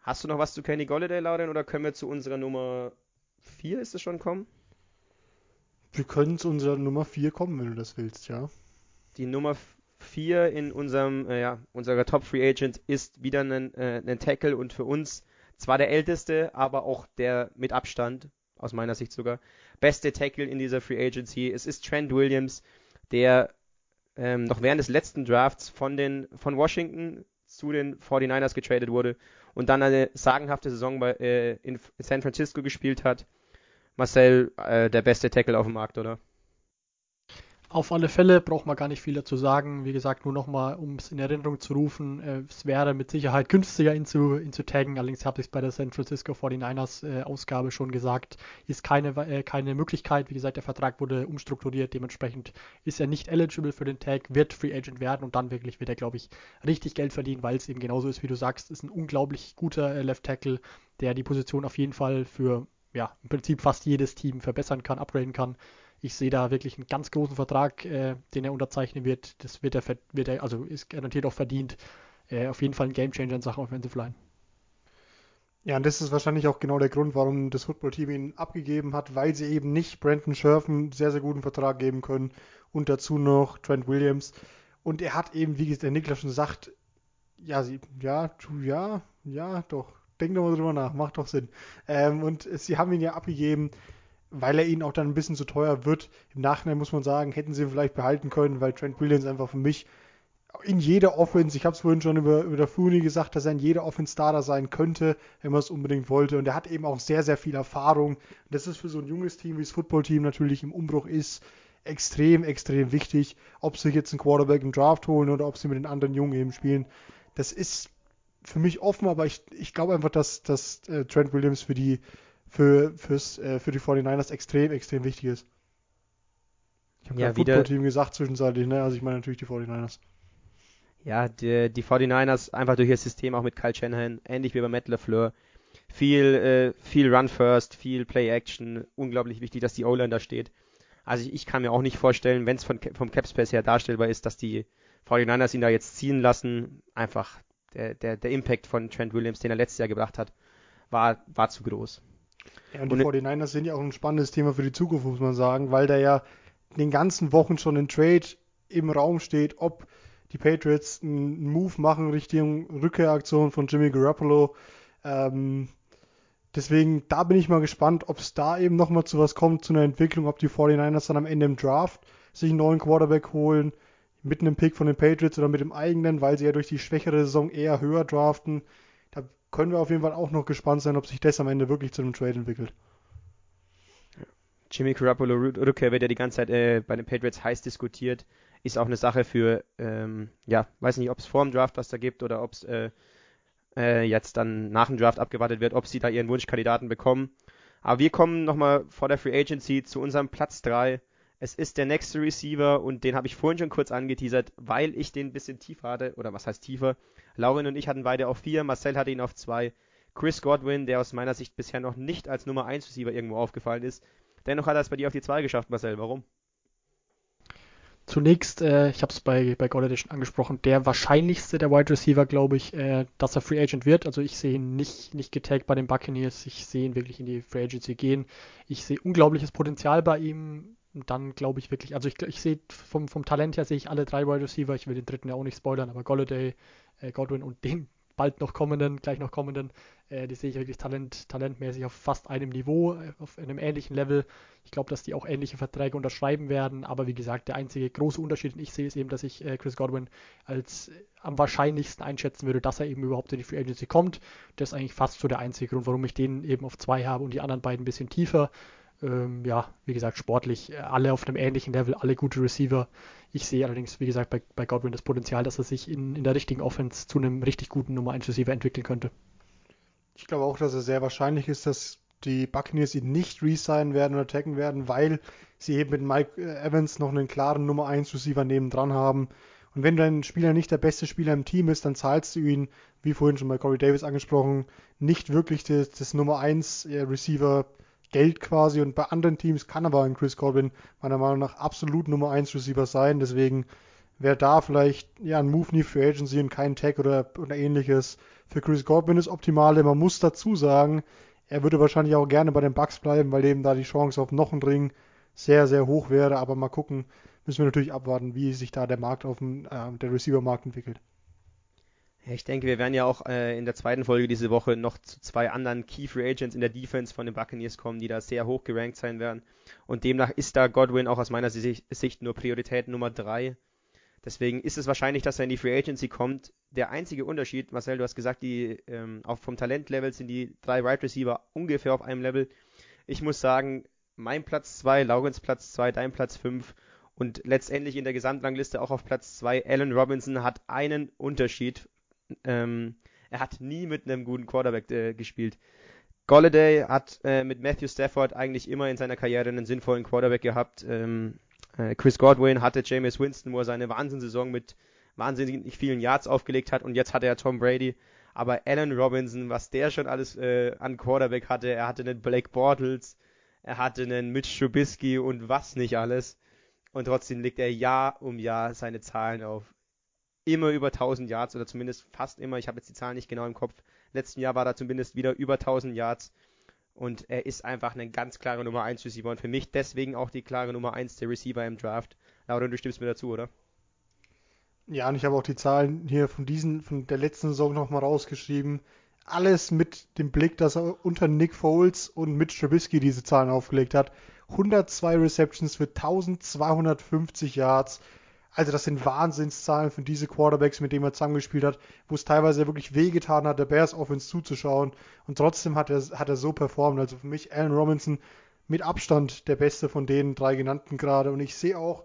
Hast du noch was zu Kenny Golladay, Lauren, oder können wir zu unserer Nummer 4, ist es schon, kommen? Wir können zu unserer Nummer 4 kommen, wenn du das willst, ja. Die Nummer 4 in unserem, äh, ja, unserer Top Free Agent ist wieder ein, äh, Tackle und für uns zwar der älteste, aber auch der mit Abstand, aus meiner Sicht sogar, beste Tackle in dieser Free Agency. Es ist Trent Williams, der ähm, noch während des letzten Drafts von, den, von Washington zu den 49ers getradet wurde und dann eine sagenhafte Saison bei, äh, in San Francisco gespielt hat. Marcel, äh, der beste Tackle auf dem Markt, oder? Auf alle Fälle braucht man gar nicht viel dazu sagen. Wie gesagt, nur nochmal, um es in Erinnerung zu rufen, äh, es wäre mit Sicherheit günstiger, ihn zu, ihn zu taggen. Allerdings habe ich es bei der San Francisco 49ers äh, Ausgabe schon gesagt, ist keine, äh, keine Möglichkeit. Wie gesagt, der Vertrag wurde umstrukturiert. Dementsprechend ist er nicht eligible für den Tag, wird Free Agent werden und dann wirklich wird er, glaube ich, richtig Geld verdienen, weil es eben genauso ist, wie du sagst. Ist ein unglaublich guter äh, Left Tackle, der die Position auf jeden Fall für ja, im Prinzip fast jedes Team verbessern kann, upgraden kann ich sehe da wirklich einen ganz großen Vertrag, äh, den er unterzeichnen wird. Das wird er, wird er also ist garantiert auch verdient. Äh, auf jeden Fall ein Gamechanger in Sachen Offensive Line. Ja, und das ist wahrscheinlich auch genau der Grund, warum das Footballteam ihn abgegeben hat, weil sie eben nicht Brandon Scherf einen sehr, sehr guten Vertrag geben können und dazu noch Trent Williams. Und er hat eben, wie der Niklas schon sagt, ja, sie, ja, ja, ja, doch, denk doch mal drüber nach, macht doch Sinn. Ähm, und sie haben ihn ja abgegeben, weil er ihnen auch dann ein bisschen zu teuer wird. Im Nachhinein muss man sagen, hätten sie ihn vielleicht behalten können, weil Trent Williams einfach für mich in jeder Offense, ich habe es vorhin schon über, über Funi gesagt, dass er in jeder Offense Starter sein könnte, wenn man es unbedingt wollte. Und er hat eben auch sehr, sehr viel Erfahrung. Das ist für so ein junges Team, wie das Footballteam natürlich im Umbruch ist, extrem, extrem wichtig. Ob sie jetzt einen Quarterback im Draft holen oder ob sie mit den anderen Jungen eben spielen. Das ist für mich offen, aber ich, ich glaube einfach, dass, dass äh, Trent Williams für die für, fürs, äh, für die 49ers extrem, extrem wichtig ist. Ich habe ja, gerade Football-Team gesagt zwischenzeitlich, ne? Also ich meine natürlich die 49ers. Ja, die, die 49ers einfach durch ihr System auch mit Kyle Shanahan, ähnlich wie bei Matt LaFleur. Viel, äh, viel Run First, viel Play Action, unglaublich wichtig, dass die O-Line da steht. Also ich, ich, kann mir auch nicht vorstellen, wenn es vom Cap Space her darstellbar ist, dass die 49ers ihn da jetzt ziehen lassen. Einfach der, der, der Impact von Trent Williams, den er letztes Jahr gebracht hat, war, war zu groß. Ja, und die und 49ers sind ja auch ein spannendes Thema für die Zukunft, muss man sagen, weil da ja in den ganzen Wochen schon ein Trade im Raum steht, ob die Patriots einen Move machen Richtung Rückkehraktion von Jimmy Garoppolo. Ähm, deswegen, da bin ich mal gespannt, ob es da eben nochmal zu was kommt, zu einer Entwicklung, ob die 49ers dann am Ende im Draft sich einen neuen Quarterback holen, mit einem Pick von den Patriots oder mit dem eigenen, weil sie ja durch die schwächere Saison eher höher draften können wir auf jeden Fall auch noch gespannt sein, ob sich das am Ende wirklich zu einem Trade entwickelt. Jimmy Garoppolo Rückkehr wird ja die ganze Zeit äh, bei den Patriots heiß diskutiert. Ist auch eine Sache für, ähm, ja, weiß nicht, ob es vor dem Draft was da gibt oder ob es äh, äh, jetzt dann nach dem Draft abgewartet wird, ob sie da ihren Wunschkandidaten bekommen. Aber wir kommen nochmal vor der Free Agency zu unserem Platz 3 es ist der nächste Receiver und den habe ich vorhin schon kurz angeteasert, weil ich den ein bisschen tiefer hatte, oder was heißt tiefer? Lauren und ich hatten beide auf 4, Marcel hatte ihn auf 2. Chris Godwin, der aus meiner Sicht bisher noch nicht als Nummer 1 Receiver irgendwo aufgefallen ist. Dennoch hat er es bei dir auf die 2 geschafft, Marcel. Warum? Zunächst, äh, ich habe es bei, bei Gold Edition angesprochen, der wahrscheinlichste der Wide Receiver, glaube ich, äh, dass er Free Agent wird. Also ich sehe ihn nicht, nicht getaggt bei den Buccaneers. Ich sehe ihn wirklich in die Free Agency gehen. Ich sehe unglaubliches Potenzial bei ihm dann glaube ich wirklich, also ich, ich sehe vom, vom Talent her sehe ich alle drei Wide Receiver, ich will den dritten ja auch nicht spoilern, aber Golladay, äh, Godwin und den bald noch kommenden, gleich noch kommenden, äh, die sehe ich wirklich Talent, talentmäßig auf fast einem Niveau, äh, auf einem ähnlichen Level. Ich glaube, dass die auch ähnliche Verträge unterschreiben werden, aber wie gesagt, der einzige große Unterschied, den ich sehe, ist eben, dass ich äh, Chris Godwin als äh, am wahrscheinlichsten einschätzen würde, dass er eben überhaupt in die Free Agency kommt. Das ist eigentlich fast so der einzige Grund, warum ich den eben auf zwei habe und die anderen beiden ein bisschen tiefer ähm, ja, wie gesagt, sportlich äh, alle auf einem ähnlichen Level, alle gute Receiver. Ich sehe allerdings, wie gesagt, bei, bei Godwin das Potenzial, dass er sich in, in der richtigen Offense zu einem richtig guten Nummer 1 Receiver entwickeln könnte. Ich glaube auch, dass es sehr wahrscheinlich ist, dass die Buccaneers ihn nicht resignen werden oder taggen werden, weil sie eben mit Mike äh, Evans noch einen klaren Nummer 1 Receiver nebendran haben. Und wenn dein Spieler nicht der beste Spieler im Team ist, dann zahlst du ihn, wie vorhin schon bei Corey Davis angesprochen, nicht wirklich das, das Nummer 1 äh, Receiver Geld quasi und bei anderen Teams kann aber ein Chris Corbin meiner Meinung nach absolut Nummer 1 Receiver sein. Deswegen wäre da vielleicht ja ein Move nie für Agency und kein Tag oder, oder ähnliches. Für Chris Corbin ist optimale. Man muss dazu sagen, er würde wahrscheinlich auch gerne bei den Bucks bleiben, weil eben da die Chance auf noch einen Ring sehr, sehr hoch wäre. Aber mal gucken, müssen wir natürlich abwarten, wie sich da der Markt auf dem, äh, Receiver-Markt entwickelt. Ich denke, wir werden ja auch äh, in der zweiten Folge diese Woche noch zu zwei anderen Key Free Agents in der Defense von den Buccaneers kommen, die da sehr hoch gerankt sein werden. Und demnach ist da Godwin auch aus meiner Sicht nur Priorität Nummer drei. Deswegen ist es wahrscheinlich, dass er in die Free Agency kommt. Der einzige Unterschied, Marcel, du hast gesagt, die ähm, auch vom Talentlevel sind die drei Wide right Receiver ungefähr auf einem Level. Ich muss sagen, mein Platz 2, Laurens Platz 2, dein Platz 5 und letztendlich in der Gesamtrangliste auch auf Platz 2, Allen Robinson hat einen Unterschied ähm, er hat nie mit einem guten Quarterback äh, gespielt. Golladay hat äh, mit Matthew Stafford eigentlich immer in seiner Karriere einen sinnvollen Quarterback gehabt. Ähm, äh, Chris Godwin hatte Jameis Winston, wo er seine Wahnsinnssaison mit wahnsinnig vielen Yards aufgelegt hat und jetzt hatte er Tom Brady. Aber Allen Robinson, was der schon alles äh, an Quarterback hatte, er hatte einen Blake Bortles, er hatte einen Mitch Trubisky und was nicht alles. Und trotzdem legt er Jahr um Jahr seine Zahlen auf immer über 1000 Yards oder zumindest fast immer. Ich habe jetzt die Zahlen nicht genau im Kopf. Letzten Jahr war er zumindest wieder über 1000 Yards. Und er ist einfach eine ganz klare Nummer 1 Receiver und für mich deswegen auch die klare Nummer 1 der Receiver im Draft. Laura, du stimmst mir dazu, oder? Ja, und ich habe auch die Zahlen hier von diesen, von der letzten Saison nochmal rausgeschrieben. Alles mit dem Blick, dass er unter Nick Foles und Mitch Trubisky diese Zahlen aufgelegt hat. 102 Receptions für 1250 Yards. Also das sind Wahnsinnszahlen für diese Quarterbacks, mit denen er zusammengespielt hat, wo es teilweise wirklich wehgetan hat, der Bears Offense zuzuschauen. Und trotzdem hat er, hat er so performt. Also für mich Allen Robinson mit Abstand der beste von den drei genannten gerade. Und ich sehe auch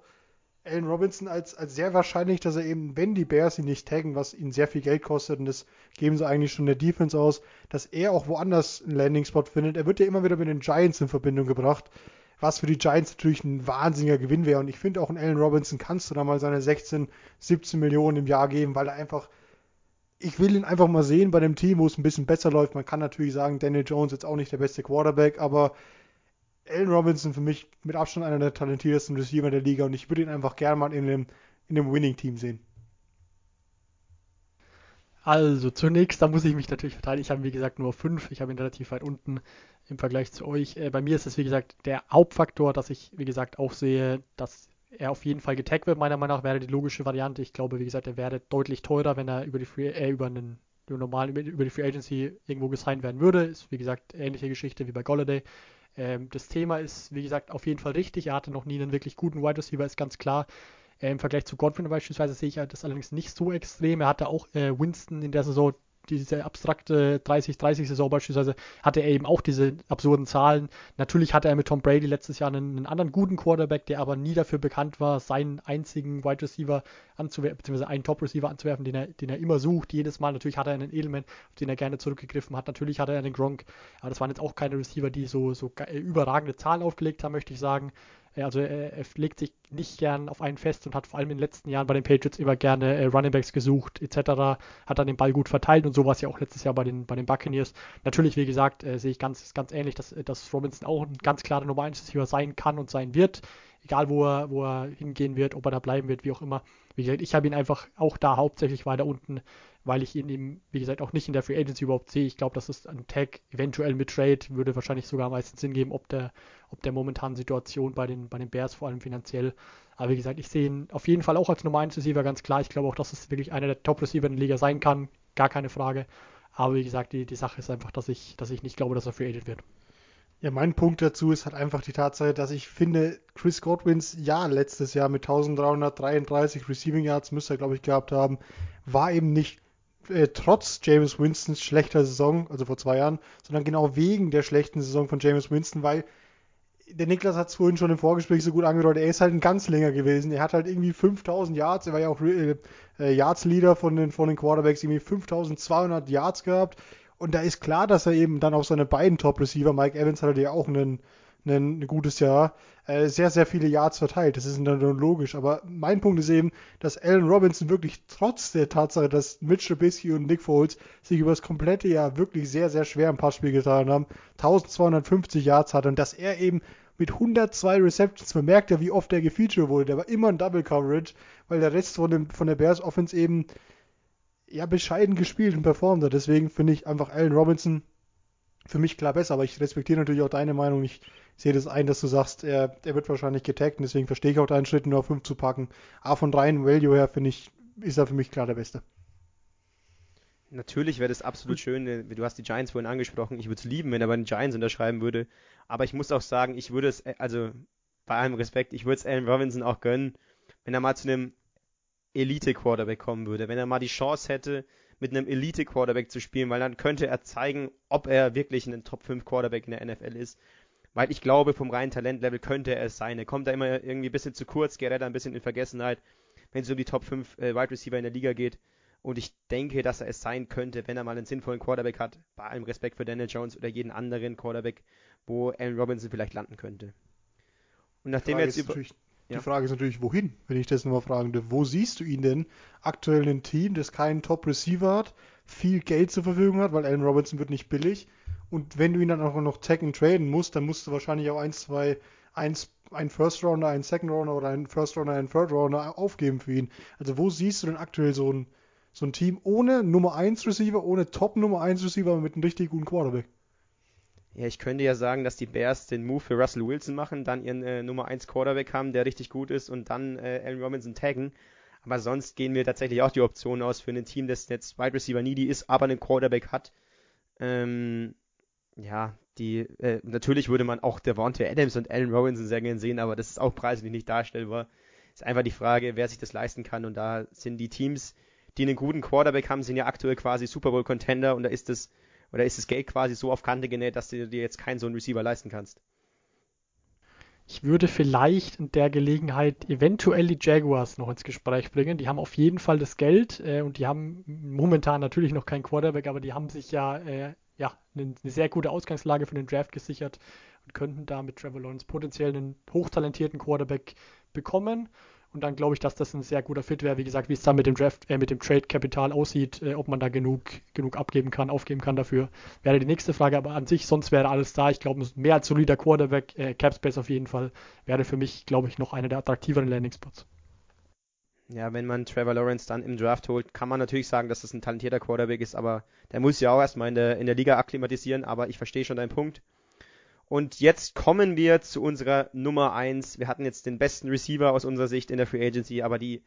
Allen Robinson als, als sehr wahrscheinlich, dass er eben, wenn die Bears ihn nicht taggen, was ihn sehr viel Geld kostet, und das geben sie eigentlich schon der Defense aus, dass er auch woanders einen Landing-Spot findet. Er wird ja immer wieder mit den Giants in Verbindung gebracht was für die Giants natürlich ein wahnsinniger Gewinn wäre. Und ich finde auch in Allen Robinson kannst du da mal seine 16, 17 Millionen im Jahr geben, weil er einfach, ich will ihn einfach mal sehen bei dem Team, wo es ein bisschen besser läuft. Man kann natürlich sagen, Daniel Jones ist auch nicht der beste Quarterback, aber Allen Robinson für mich mit Abstand einer der talentiertesten Receiver der Liga und ich würde ihn einfach gerne mal in dem, in dem Winning-Team sehen. Also zunächst, da muss ich mich natürlich verteidigen. Ich habe, wie gesagt, nur fünf. Ich habe ihn relativ weit unten im Vergleich zu euch. Äh, bei mir ist es, wie gesagt, der Hauptfaktor, dass ich, wie gesagt, auch sehe, dass er auf jeden Fall getaggt wird. Meiner Meinung nach wäre die logische Variante. Ich glaube, wie gesagt, er wäre deutlich teurer, wenn er über die Free, äh, über einen normalen, über die Free Agency irgendwo gesigned werden würde. Ist, wie gesagt, ähnliche Geschichte wie bei Golladay. Ähm, das Thema ist, wie gesagt, auf jeden Fall richtig. Er hatte noch nie einen wirklich guten Wide Receiver, ist ganz klar. Äh, Im Vergleich zu Godwin beispielsweise sehe ich das allerdings nicht so extrem. Er hatte auch äh, Winston in der Saison diese abstrakte 30-30-Saison beispielsweise, hatte er eben auch diese absurden Zahlen. Natürlich hatte er mit Tom Brady letztes Jahr einen, einen, anderen guten Quarterback, der aber nie dafür bekannt war, seinen einzigen Wide Receiver anzuwerfen, beziehungsweise einen Top Receiver anzuwerfen, den er, den er immer sucht. Jedes Mal natürlich hat er einen Edelman, auf den er gerne zurückgegriffen hat. Natürlich hatte er einen Gronk, aber das waren jetzt auch keine Receiver, die so, so überragende Zahlen aufgelegt haben, möchte ich sagen. Also er, er, legt sich nicht gern auf einen fest und hat vor allem in den letzten Jahren bei den Patriots immer gerne äh, Runningbacks gesucht etc. Hat dann den Ball gut verteilt und so war es ja auch letztes Jahr bei den, bei den Buccaneers. Natürlich, wie gesagt, äh, sehe ich ganz, ganz ähnlich, dass, dass Robinson auch ein ganz klarer Nummer 1 Receiver sein kann und sein wird. Egal wo er, wo er hingehen wird, ob er da bleiben wird, wie auch immer. Wie gesagt, ich habe ihn einfach auch da hauptsächlich weiter unten weil ich ihn eben, wie gesagt, auch nicht in der Free Agency überhaupt sehe. Ich glaube, das ist ein Tag eventuell mit Trade, würde wahrscheinlich sogar am meisten Sinn geben, ob der, ob der momentanen Situation bei den, bei den Bears, vor allem finanziell. Aber wie gesagt, ich sehe ihn auf jeden Fall auch als Nummer 1 Receiver ganz klar. Ich glaube auch, dass es wirklich einer der Top-Receiver in der Liga sein kann. Gar keine Frage. Aber wie gesagt, die, die Sache ist einfach, dass ich, dass ich nicht glaube, dass er Free Agent wird. Ja, mein Punkt dazu ist halt einfach die Tatsache, dass ich finde, Chris Godwins Jahr letztes Jahr mit 1333 Receiving Yards müsste er, glaube ich, gehabt haben, war eben nicht äh, trotz James Winstons schlechter Saison, also vor zwei Jahren, sondern genau wegen der schlechten Saison von James Winston, weil der Niklas hat es vorhin schon im Vorgespräch so gut angedeutet, er ist halt ein ganz länger gewesen. Er hat halt irgendwie 5000 Yards, er war ja auch äh, äh, Yards Leader von den, von den Quarterbacks, irgendwie 5200 Yards gehabt. Und da ist klar, dass er eben dann auf seine beiden Top-Receiver, Mike Evans hatte ja auch einen, ein, ein gutes Jahr, äh, sehr, sehr viele Yards verteilt. Das ist dann logisch. Aber mein Punkt ist eben, dass Allen Robinson wirklich trotz der Tatsache, dass Mitch Trubisky und Nick Foles sich über das komplette Jahr wirklich sehr, sehr schwer im Passspiel getan haben, 1250 Yards hatte und dass er eben mit 102 Receptions, man merkt ja, wie oft er gefeatured wurde. Der war immer in Double Coverage, weil der Rest von, dem, von der Bears Offense eben ja bescheiden gespielt und performt hat. Deswegen finde ich einfach Allen Robinson für mich klar besser, aber ich respektiere natürlich auch deine Meinung. Ich sehe das ein, dass du sagst, er, er wird wahrscheinlich getaggt und deswegen verstehe ich auch deinen Schritt, nur auf 5 zu packen. Aber von rein Value her, finde ich, ist er für mich klar der Beste. Natürlich wäre das absolut schön. Du hast die Giants vorhin angesprochen. Ich würde es lieben, wenn er bei den Giants unterschreiben würde. Aber ich muss auch sagen, ich würde es, äh, also bei allem Respekt, ich würde es Allen Robinson auch gönnen, wenn er mal zu einem Elite-Quarterback kommen würde. Wenn er mal die Chance hätte, mit einem Elite-Quarterback zu spielen, weil dann könnte er top ob er wirklich ein Top-5-Quarterback in der NFL ist. Weil ich glaube, vom reinen Talentlevel könnte er es sein. Er kommt da immer irgendwie ein bisschen zu kurz, gerät da ein bisschen in Vergessenheit, wenn es um die Top 5 äh, Wide Receiver in der Liga geht. Und ich denke, dass er es sein könnte, wenn er mal einen sinnvollen Quarterback hat. Bei allem Respekt für Daniel Jones oder jeden anderen Quarterback, wo Allen Robinson vielleicht landen könnte. Und nachdem wir jetzt über. Die ja. Frage ist natürlich, wohin, wenn ich das nochmal fragen darf. Wo siehst du ihn denn aktuell in einem Team, das keinen Top-Receiver hat, viel Geld zur Verfügung hat, weil Allen Robinson wird nicht billig. Und wenn du ihn dann auch noch taggen traden musst, dann musst du wahrscheinlich auch ein, zwei, eins, ein First Rounder, ein Second Rounder oder ein First Rounder, ein Third Rounder aufgeben für ihn. Also wo siehst du denn aktuell so ein, so ein Team ohne Nummer 1 Receiver, ohne Top Nummer 1 Receiver, aber mit einem richtig guten Quarterback? Ja, ich könnte ja sagen, dass die Bears den Move für Russell Wilson machen, dann ihren äh, Nummer 1 Quarterback haben, der richtig gut ist und dann äh, Allen Robinson taggen. Aber sonst gehen wir tatsächlich auch die Option aus für ein Team, das jetzt Wide Receiver needy ist, aber einen Quarterback hat. Ähm, ja, die, äh, natürlich würde man auch Devontae Adams und Allen Robinson sehr gerne sehen, aber das ist auch preislich nicht darstellbar. Ist einfach die Frage, wer sich das leisten kann und da sind die Teams, die einen guten Quarterback haben, sind ja aktuell quasi Super Bowl Contender und da ist das oder ist das Geld quasi so auf Kante genäht, dass du dir jetzt keinen so einen Receiver leisten kannst? Ich würde vielleicht in der Gelegenheit eventuell die Jaguars noch ins Gespräch bringen. Die haben auf jeden Fall das Geld äh, und die haben momentan natürlich noch keinen Quarterback, aber die haben sich ja, äh, ja eine, eine, sehr gute Ausgangslage für den Draft gesichert und könnten da mit Trevor Lawrence potenziell einen hochtalentierten Quarterback bekommen. Und dann glaube ich, dass das ein sehr guter Fit wäre. Wie gesagt, wie es dann mit dem Draft, äh, mit dem Trade-Kapital aussieht, äh, ob man da genug, genug abgeben kann, aufgeben kann dafür, wäre die nächste Frage. Aber an sich, sonst wäre alles da. Ich glaube, mehr als solider Quarterback, äh, Capspace auf jeden Fall, wäre für mich, glaube ich, noch einer der attraktiveren Landing-Spots. Ja, wenn man Trevor Lawrence dann im Draft holt, kann man natürlich sagen, dass das ein talentierter Quarterback ist, aber der muss ja auch erstmal in der, in der Liga akklimatisieren. Aber ich verstehe schon deinen Punkt. Und jetzt kommen wir zu unserer Nummer 1. Wir hatten jetzt den besten Receiver aus unserer Sicht in der Free Agency, aber die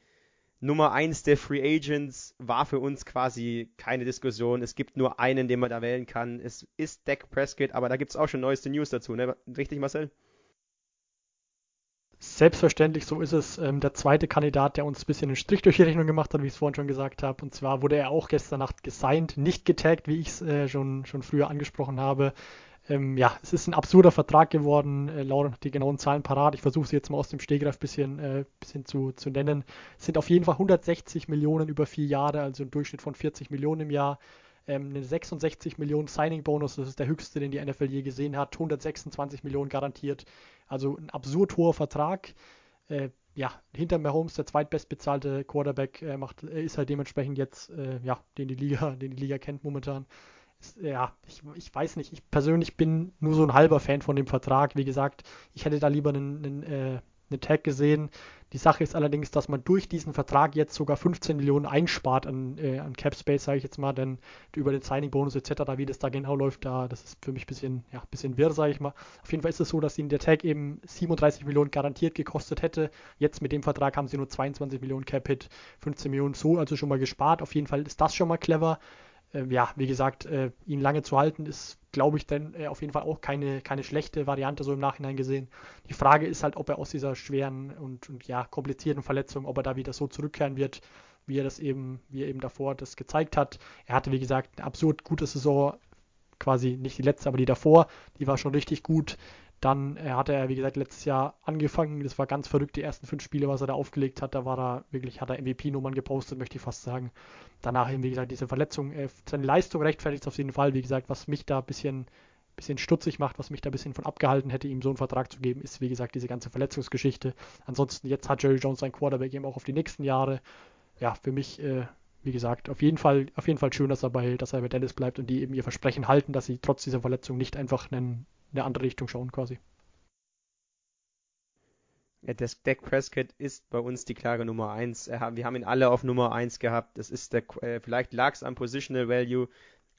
Nummer 1 der Free Agents war für uns quasi keine Diskussion. Es gibt nur einen, den man da wählen kann. Es ist Dak Prescott, aber da gibt es auch schon neueste News dazu, ne? Richtig, Marcel? Selbstverständlich, so ist es. Ähm, der zweite Kandidat, der uns ein bisschen einen Strich durch die Rechnung gemacht hat, wie ich es vorhin schon gesagt habe. Und zwar wurde er auch gestern Nacht gesigned, nicht getaggt, wie ich es äh, schon, schon früher angesprochen habe. Ähm, ja, es ist ein absurder Vertrag geworden. Äh, Lauren hat die genauen Zahlen parat. Ich versuche sie jetzt mal aus dem Stegreif ein bisschen, äh, bisschen zu, zu nennen. Es sind auf jeden Fall 160 Millionen über vier Jahre, also ein Durchschnitt von 40 Millionen im Jahr. Ähm, eine 66 Millionen Signing-Bonus, das ist der höchste, den die NFL je gesehen hat. 126 Millionen garantiert. Also ein absurd hoher Vertrag. Äh, ja, hinter Mahomes der zweitbestbezahlte Quarterback äh, macht, ist halt dementsprechend jetzt, äh, ja, den die Liga, den die Liga kennt momentan ja, ich, ich weiß nicht. Ich persönlich bin nur so ein halber Fan von dem Vertrag. Wie gesagt, ich hätte da lieber einen, einen, äh, einen Tag gesehen. Die Sache ist allerdings, dass man durch diesen Vertrag jetzt sogar 15 Millionen einspart an, äh, an Cap Space, sage ich jetzt mal, denn über den Signing-Bonus etc., wie das da genau läuft, da, das ist für mich ein bisschen, ja, bisschen wirr, sage ich mal. Auf jeden Fall ist es so, dass ihnen der Tag eben 37 Millionen garantiert gekostet hätte. Jetzt mit dem Vertrag haben sie nur 22 Millionen Cap-Hit, 15 Millionen so, also schon mal gespart. Auf jeden Fall ist das schon mal clever ja, wie gesagt, äh, ihn lange zu halten, ist, glaube ich, dann äh, auf jeden Fall auch keine, keine schlechte Variante so im Nachhinein gesehen. Die Frage ist halt, ob er aus dieser schweren und, und ja, komplizierten Verletzung, ob er da wieder so zurückkehren wird, wie er das eben, wie er eben davor das gezeigt hat. Er hatte, wie gesagt, eine absurd gute Saison, quasi nicht die letzte, aber die davor, die war schon richtig gut. Dann äh, hatte er, wie gesagt, letztes Jahr angefangen. Das war ganz verrückt, die ersten fünf Spiele, was er da aufgelegt hat. Da war er wirklich, hat er MVP-Nummern gepostet, möchte ich fast sagen. Danach eben, wie gesagt, diese Verletzung. Äh, seine Leistung rechtfertigt auf jeden Fall. Wie gesagt, was mich da ein bisschen, bisschen stutzig macht, was mich da ein bisschen von abgehalten hätte, ihm so einen Vertrag zu geben, ist, wie gesagt, diese ganze Verletzungsgeschichte. Ansonsten, jetzt hat Jerry Jones sein Quarterback eben auch auf die nächsten Jahre. Ja, für mich, äh, wie gesagt, auf jeden Fall, auf jeden Fall schön, dass er bei, dass er bei Dallas bleibt und die eben ihr Versprechen halten, dass sie trotz dieser Verletzung nicht einfach einen in eine andere Richtung schauen quasi. Ja, der Dak Prescott ist bei uns die klare Nummer 1. Wir haben ihn alle auf Nummer 1 gehabt. Das ist der, äh, vielleicht lag es am Positional Value,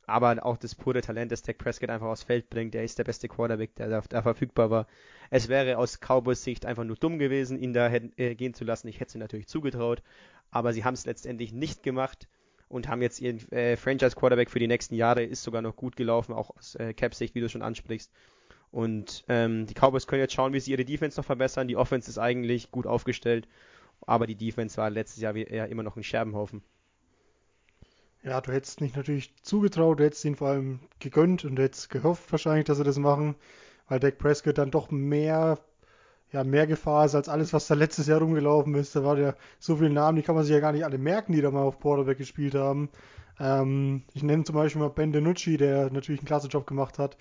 aber auch das pure Talent, das Dak Prescott einfach aufs Feld bringt. Der ist der beste Quarterback, der da, verfügbar war. Es wäre aus Cowboys Sicht einfach nur dumm gewesen, ihn da äh, gehen zu lassen. Ich hätte ihm natürlich zugetraut, aber sie haben es letztendlich nicht gemacht und haben jetzt ihren äh, Franchise Quarterback für die nächsten Jahre. Ist sogar noch gut gelaufen, auch aus äh, Cap Sicht, wie du schon ansprichst. Und ähm, die Cowboys können jetzt schauen, wie sie ihre Defense noch verbessern. Die Offense ist eigentlich gut aufgestellt, aber die Defense war letztes Jahr eher immer noch ein Scherbenhaufen. Ja, du hättest nicht natürlich zugetraut, du hättest ihn vor allem gegönnt und hättest gehofft wahrscheinlich, dass sie das machen, weil Dak Prescott dann doch mehr, ja, mehr Gefahr ist als alles, was da letztes Jahr rumgelaufen ist. Da war ja so viele Namen, die kann man sich ja gar nicht alle merken, die da mal auf Quarterback gespielt haben. Ähm, ich nenne zum Beispiel mal Ben DiNucci, der natürlich einen klasse Job gemacht hat.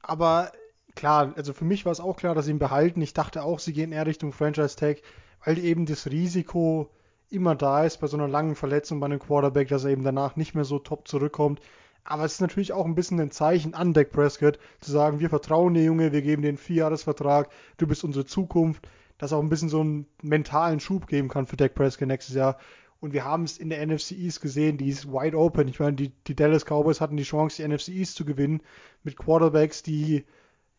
Aber klar, also für mich war es auch klar, dass sie ihn behalten. Ich dachte auch, sie gehen eher Richtung Franchise Tag, weil eben das Risiko immer da ist bei so einer langen Verletzung bei einem Quarterback, dass er eben danach nicht mehr so top zurückkommt. Aber es ist natürlich auch ein bisschen ein Zeichen an Dak Prescott, zu sagen, wir vertrauen dir, Junge, wir geben dir einen Vierjahresvertrag, du bist unsere Zukunft, dass auch ein bisschen so einen mentalen Schub geben kann für Dak Prescott nächstes Jahr. Und wir haben es in der NFC East gesehen, die ist wide open. Ich meine, die, die Dallas Cowboys hatten die Chance, die NFC East zu gewinnen, mit Quarterbacks, die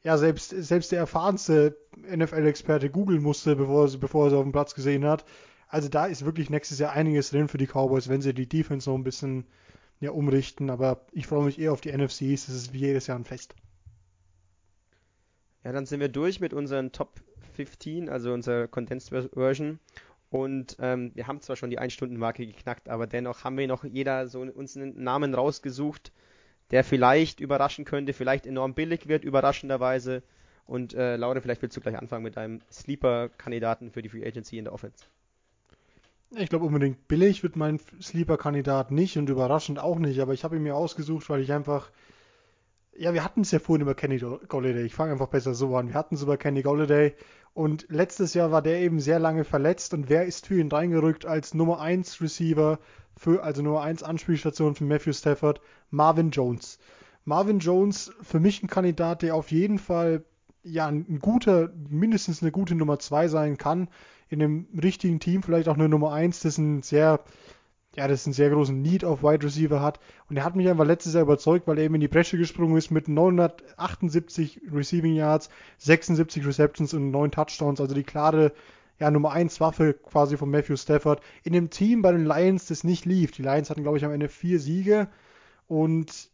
ja selbst, selbst der erfahrenste NFL-Experte googeln musste, bevor, bevor er sie auf dem Platz gesehen hat. Also da ist wirklich nächstes Jahr einiges drin für die Cowboys, wenn sie die Defense noch ein bisschen ja, umrichten. Aber ich freue mich eher auf die NFCs. Das ist wie jedes Jahr ein Fest. Ja, dann sind wir durch mit unseren Top 15, also unserer Condensed Version. Und ähm, wir haben zwar schon die 1-Stunden-Marke geknackt, aber dennoch haben wir noch jeder so uns einen Namen rausgesucht, der vielleicht überraschen könnte, vielleicht enorm billig wird, überraschenderweise. Und äh, Laura, vielleicht willst du gleich anfangen mit deinem Sleeper-Kandidaten für die Free Agency in der Offense. Ich glaube unbedingt billig wird mein Sleeper-Kandidat nicht und überraschend auch nicht, aber ich habe ihn mir ausgesucht, weil ich einfach. Ja, wir hatten es ja vorhin über Kenny Golladay. Ich fange einfach besser so an. Wir hatten es über Kenny Golladay und letztes Jahr war der eben sehr lange verletzt und wer ist für ihn reingerückt als Nummer 1 Receiver, für, also Nummer 1 Anspielstation für Matthew Stafford? Marvin Jones. Marvin Jones für mich ein Kandidat, der auf jeden Fall ja ein guter, mindestens eine gute Nummer 2 sein kann in einem richtigen Team vielleicht auch eine Nummer 1, das ein sehr, ja, das einen sehr großen Need auf Wide Receiver hat. Und er hat mich einfach letztes Jahr überzeugt, weil er eben in die Bresche gesprungen ist mit 978 Receiving Yards, 76 Receptions und 9 Touchdowns, also die klare ja, Nummer 1 Waffe quasi von Matthew Stafford in dem Team bei den Lions, das nicht lief. Die Lions hatten, glaube ich, am Ende vier Siege und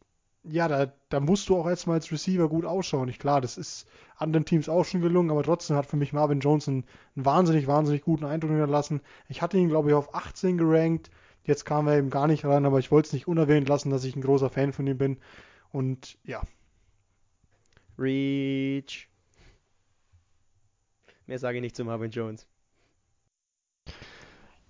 ja, da, da musst du auch erstmal als Receiver gut ausschauen. Ich klar, das ist anderen Teams auch schon gelungen, aber trotzdem hat für mich Marvin Jones einen, einen wahnsinnig, wahnsinnig guten Eindruck hinterlassen. Ich hatte ihn, glaube ich, auf 18 gerankt. Jetzt kam er eben gar nicht rein, aber ich wollte es nicht unerwähnt lassen, dass ich ein großer Fan von ihm bin. Und ja. Reach. Mehr sage ich nicht zu Marvin Jones.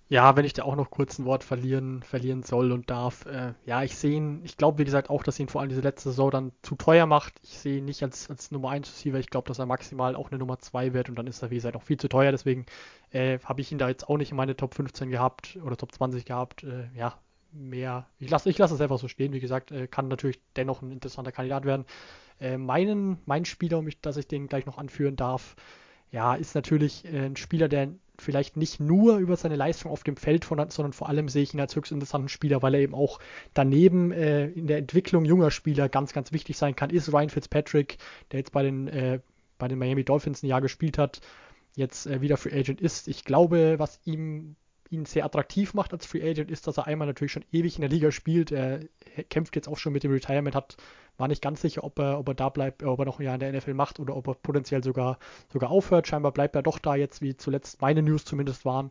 Ja, wenn ich da auch noch kurz ein Wort verlieren, verlieren soll und darf. Äh, ja, ich sehe ihn, ich glaube, wie gesagt, auch, dass ihn vor allem diese letzte Saison dann zu teuer macht. Ich sehe ihn nicht als, als Nummer 1 Receiver. Ich glaube, dass er maximal auch eine Nummer 2 wird und dann ist er, wie gesagt, auch viel zu teuer. Deswegen äh, habe ich ihn da jetzt auch nicht in meine Top 15 gehabt oder Top 20 gehabt. Äh, ja, mehr. Ich lasse ich lass es einfach so stehen. Wie gesagt, äh, kann natürlich dennoch ein interessanter Kandidat werden. Äh, meinen, mein Spieler, um mich, dass ich den gleich noch anführen darf, ja, ist natürlich äh, ein Spieler, der vielleicht nicht nur über seine Leistung auf dem Feld von sondern vor allem sehe ich ihn als höchst interessanten Spieler, weil er eben auch daneben äh, in der Entwicklung junger Spieler ganz, ganz wichtig sein kann, ist Ryan Fitzpatrick, der jetzt bei den, äh, bei den Miami Dolphins ein Jahr gespielt hat, jetzt äh, wieder Free Agent ist. Ich glaube, was ihm ihn sehr attraktiv macht als Free Agent, ist, dass er einmal natürlich schon ewig in der Liga spielt. Er kämpft jetzt auch schon mit dem Retirement, hat, war nicht ganz sicher, ob er, ob er da bleibt, ob er noch ein Jahr in der NFL macht oder ob er potenziell sogar, sogar aufhört. Scheinbar bleibt er doch da jetzt, wie zuletzt meine News zumindest waren.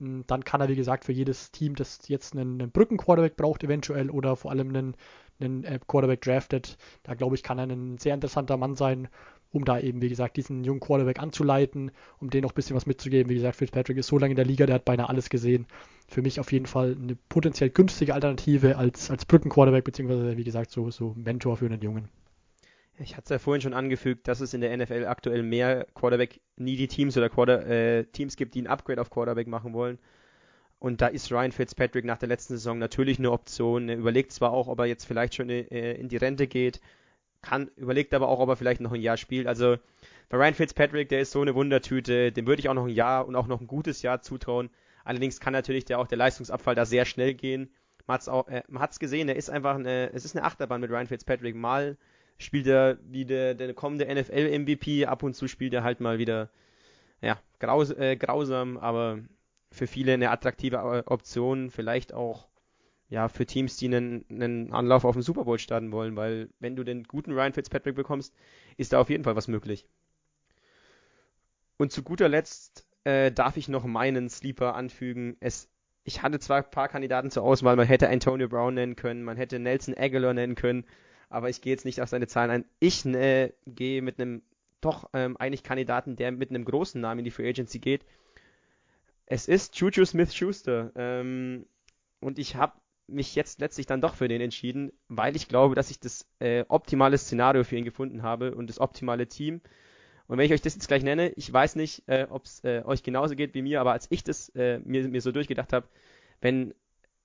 Hm, dann kann er, wie gesagt, für jedes Team, das jetzt einen, einen Brücken-Quarterback braucht, eventuell oder vor allem einen, einen äh, Quarterback draftet, da glaube ich, kann er ein sehr interessanter Mann sein um da eben, wie gesagt, diesen jungen Quarterback anzuleiten, um denen noch ein bisschen was mitzugeben. Wie gesagt, Fitzpatrick ist so lange in der Liga, der hat beinahe alles gesehen. Für mich auf jeden Fall eine potenziell günstige Alternative als, als Brücken-Quarterback, beziehungsweise, wie gesagt, so, so Mentor für einen Jungen. Ich hatte es ja vorhin schon angefügt, dass es in der NFL aktuell mehr Quarterback-needy Teams oder Quarter, äh, Teams gibt, die ein Upgrade auf Quarterback machen wollen. Und da ist Ryan Fitzpatrick nach der letzten Saison natürlich eine Option. Er überlegt zwar auch, ob er jetzt vielleicht schon äh, in die Rente geht, kann, überlegt aber auch, ob er vielleicht noch ein Jahr spielt. Also bei Ryan Fitzpatrick, der ist so eine Wundertüte, dem würde ich auch noch ein Jahr und auch noch ein gutes Jahr zutrauen. Allerdings kann natürlich der, auch der Leistungsabfall da sehr schnell gehen. Man hat's auch, äh, man hat's gesehen, er ist einfach eine, es ist eine Achterbahn mit Ryan Fitzpatrick. Mal spielt er wie der, der kommende NFL-MVP, ab und zu spielt er halt mal wieder, ja, graus, äh, grausam, aber für viele eine attraktive Option, vielleicht auch ja, für Teams, die einen, einen Anlauf auf den Super Bowl starten wollen, weil wenn du den guten Ryan Fitzpatrick bekommst, ist da auf jeden Fall was möglich. Und zu guter Letzt äh, darf ich noch meinen Sleeper anfügen. Es, ich hatte zwar ein paar Kandidaten zur Auswahl, man hätte Antonio Brown nennen können, man hätte Nelson Aguilar nennen können, aber ich gehe jetzt nicht auf seine Zahlen ein. Ich äh, gehe mit einem doch ähm, eigentlich Kandidaten, der mit einem großen Namen in die Free Agency geht. Es ist Juju Smith-Schuster. Ähm, und ich habe mich jetzt letztlich dann doch für den entschieden, weil ich glaube, dass ich das äh, optimale Szenario für ihn gefunden habe und das optimale Team. Und wenn ich euch das jetzt gleich nenne, ich weiß nicht, äh, ob es äh, euch genauso geht wie mir, aber als ich das äh, mir, mir so durchgedacht habe, wenn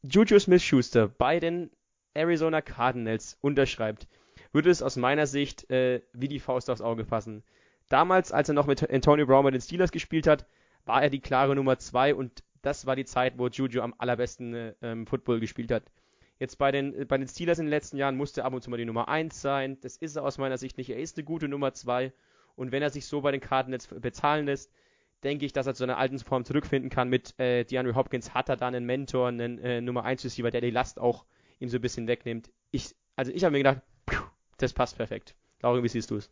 Juju Smith-Schuster bei den Arizona Cardinals unterschreibt, würde es aus meiner Sicht äh, wie die Faust aufs Auge passen. Damals, als er noch mit Antonio Brown bei den Steelers gespielt hat, war er die klare Nummer 2 und das war die Zeit, wo Juju am allerbesten äh, ähm, Football gespielt hat. Jetzt bei den, bei den Steelers in den letzten Jahren musste er ab und zu mal die Nummer 1 sein. Das ist er aus meiner Sicht nicht. Er ist eine gute Nummer 2. Und wenn er sich so bei den Cardinals bezahlen lässt, denke ich, dass er zu einer alten Form zurückfinden kann. Mit äh, DeAndre Hopkins hat er dann einen Mentor, einen äh, Nummer 1 Receiver, der die Last auch ihm so ein bisschen wegnimmt. Ich, also ich habe mir gedacht, das passt perfekt. Laura, wie siehst du es?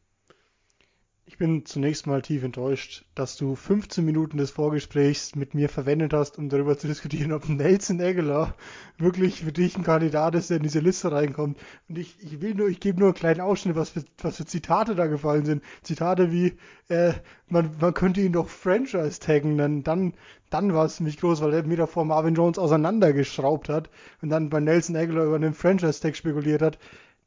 Ich bin zunächst mal tief enttäuscht, dass du 15 Minuten des Vorgesprächs mit mir verwendet hast, um darüber zu diskutieren, ob Nelson Aguilar wirklich für dich ein Kandidat ist, der in diese Liste reinkommt. Und ich, ich will nur, ich gebe nur einen kleinen Ausschnitt, was für, was für Zitate da gefallen sind. Zitate wie, äh, man, man könnte ihn doch Franchise taggen, dann, dann, dann war es ziemlich groß, weil er mir davor Marvin Jones auseinandergeschraubt hat und dann bei Nelson Aguilar über einen Franchise-Tag spekuliert hat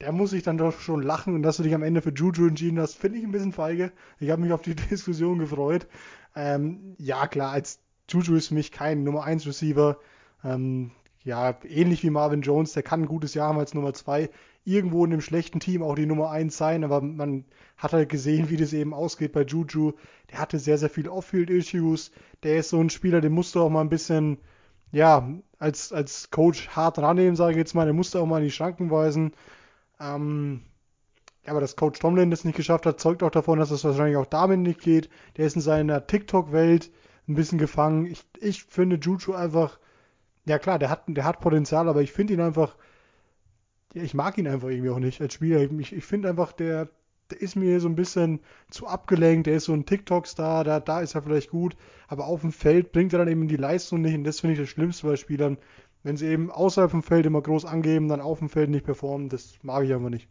der muss ich dann doch schon lachen und dass du dich am Ende für Juju entschieden hast, finde ich ein bisschen feige. Ich habe mich auf die Diskussion gefreut. Ähm, ja, klar, als Juju ist für mich kein Nummer 1 Receiver. Ähm, ja, ähnlich wie Marvin Jones, der kann ein gutes Jahr haben als Nummer 2. Irgendwo in einem schlechten Team auch die Nummer 1 sein, aber man hat halt gesehen, wie das eben ausgeht bei Juju. Der hatte sehr, sehr viele Off-Field-Issues. Der ist so ein Spieler, den musst du auch mal ein bisschen, ja, als, als Coach hart rannehmen, sage ich jetzt mal. Der musste auch mal in die Schranken weisen. Ähm, aber dass Coach Tomlin das nicht geschafft hat, zeugt auch davon, dass es wahrscheinlich auch damit nicht geht. Der ist in seiner TikTok-Welt ein bisschen gefangen. Ich, ich finde Juju einfach, ja klar, der hat, der hat Potenzial, aber ich finde ihn einfach, ja, ich mag ihn einfach irgendwie auch nicht als Spieler. Ich, ich finde einfach, der, der ist mir so ein bisschen zu abgelenkt. Der ist so ein TikTok-Star, da, da ist er vielleicht gut, aber auf dem Feld bringt er dann eben die Leistung nicht und das finde ich das Schlimmste bei Spielern, wenn sie eben außerhalb vom Feld immer groß angeben, dann auf dem Feld nicht performen, das mag ich einfach nicht.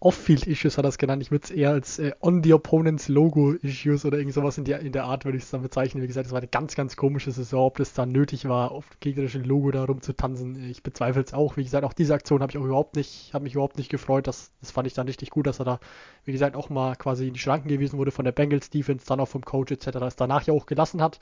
Off-Field-Issues hat er es genannt. Ich würde es eher als äh, On the Opponent's Logo-Issues oder irgend sowas in der, in der Art würde ich es dann bezeichnen. Wie gesagt, es war eine ganz, ganz komische Saison. Ob das dann nötig war, auf gegnerischen Logo da rumzutanzen, ich bezweifle es auch. Wie gesagt, auch diese Aktion habe ich auch überhaupt nicht, habe mich überhaupt nicht gefreut. Das, das fand ich dann richtig gut, dass er da, wie gesagt, auch mal quasi in die Schranken gewiesen wurde von der Bengals Defense, dann auch vom Coach etc. Es danach ja auch gelassen hat.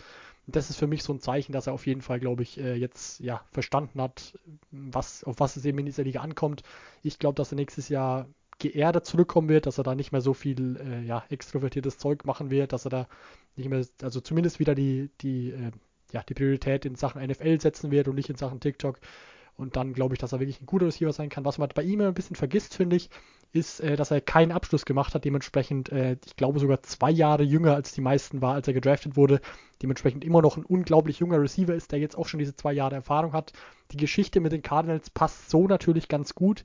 Und das ist für mich so ein Zeichen, dass er auf jeden Fall, glaube ich, äh, jetzt ja verstanden hat, was, auf was es eben in dieser Liga ankommt. Ich glaube, dass er nächstes Jahr geerdet zurückkommen wird, dass er da nicht mehr so viel äh, ja, extrovertiertes Zeug machen wird, dass er da nicht mehr, also zumindest wieder die, die, äh, ja, die Priorität in Sachen NFL setzen wird und nicht in Sachen TikTok. Und dann glaube ich, dass er wirklich ein guter Receiver sein kann. Was man bei ihm ein bisschen vergisst, finde ich, ist, äh, dass er keinen Abschluss gemacht hat. Dementsprechend, äh, ich glaube, sogar zwei Jahre jünger als die meisten war, als er gedraftet wurde. Dementsprechend immer noch ein unglaublich junger Receiver ist, der jetzt auch schon diese zwei Jahre Erfahrung hat. Die Geschichte mit den Cardinals passt so natürlich ganz gut.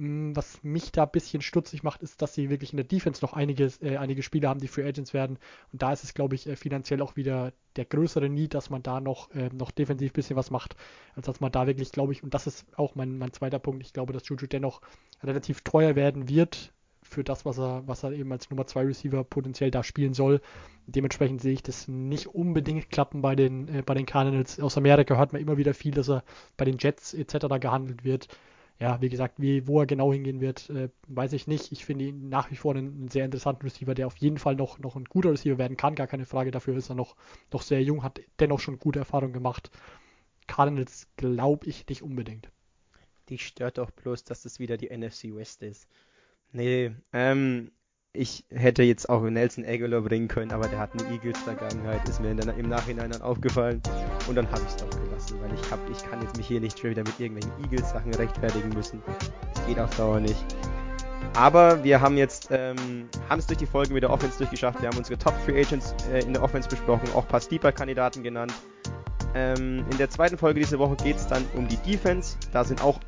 Mm, was mich da ein bisschen stutzig macht, ist, dass sie wirklich in der Defense noch einige, äh, einige Spieler haben, die Free Agents werden. Und da ist es, glaube ich, äh, finanziell auch wieder der größere Need, dass man da noch, äh, noch defensiv ein bisschen was macht, als dass man da wirklich, glaube ich, und das ist auch mein, mein zweiter Punkt, ich glaube, dass Juju dennoch relativ teuer werden wird für das, was er, was er eben als Nummer 2 Receiver potenziell da spielen soll. Dementsprechend sehe ich das nicht unbedingt klappen bei den, äh, bei den Cardinals. Aus Amerika hört man immer wieder viel, dass er bei den Jets etc. gehandelt wird ja, wie gesagt, wie, wo er genau hingehen wird, äh, weiß ich nicht. Ich finde ihn nach wie vor einen, einen, sehr interessanten Receiver, der auf jeden Fall noch, noch ein guter Receiver werden kann, gar keine Frage. Dafür ist er noch, noch sehr jung, hat dennoch schon gute Erfahrungen gemacht. Cardinals glaube ich nicht unbedingt. Die stört doch bloß, dass das wieder die NFC West ist. Nee, ähm, ich hätte jetzt auch Nelson Aguilar bringen können, aber der hat eine Eagles-Vergangenheit, ist mir der, im Nachhinein dann aufgefallen. Und dann habe ich es doch gelassen, weil ich, hab, ich kann jetzt mich hier nicht schon wieder mit irgendwelchen Eagles-Sachen rechtfertigen müssen. Das geht auf Dauer nicht. Aber wir haben jetzt ähm, haben es durch die Folge mit der Offense durchgeschafft. Wir haben unsere Top Free Agents äh, in der Offense besprochen, auch ein paar Steeper-Kandidaten genannt. Ähm, in der zweiten Folge diese Woche geht es dann um die Defense. Da sind auch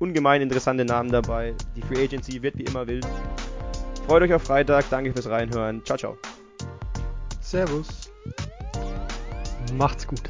ungemein interessante Namen dabei. Die Free Agency wird wie immer wild. Freut euch auf Freitag. Danke fürs Reinhören. Ciao, ciao. Servus. Macht's gut.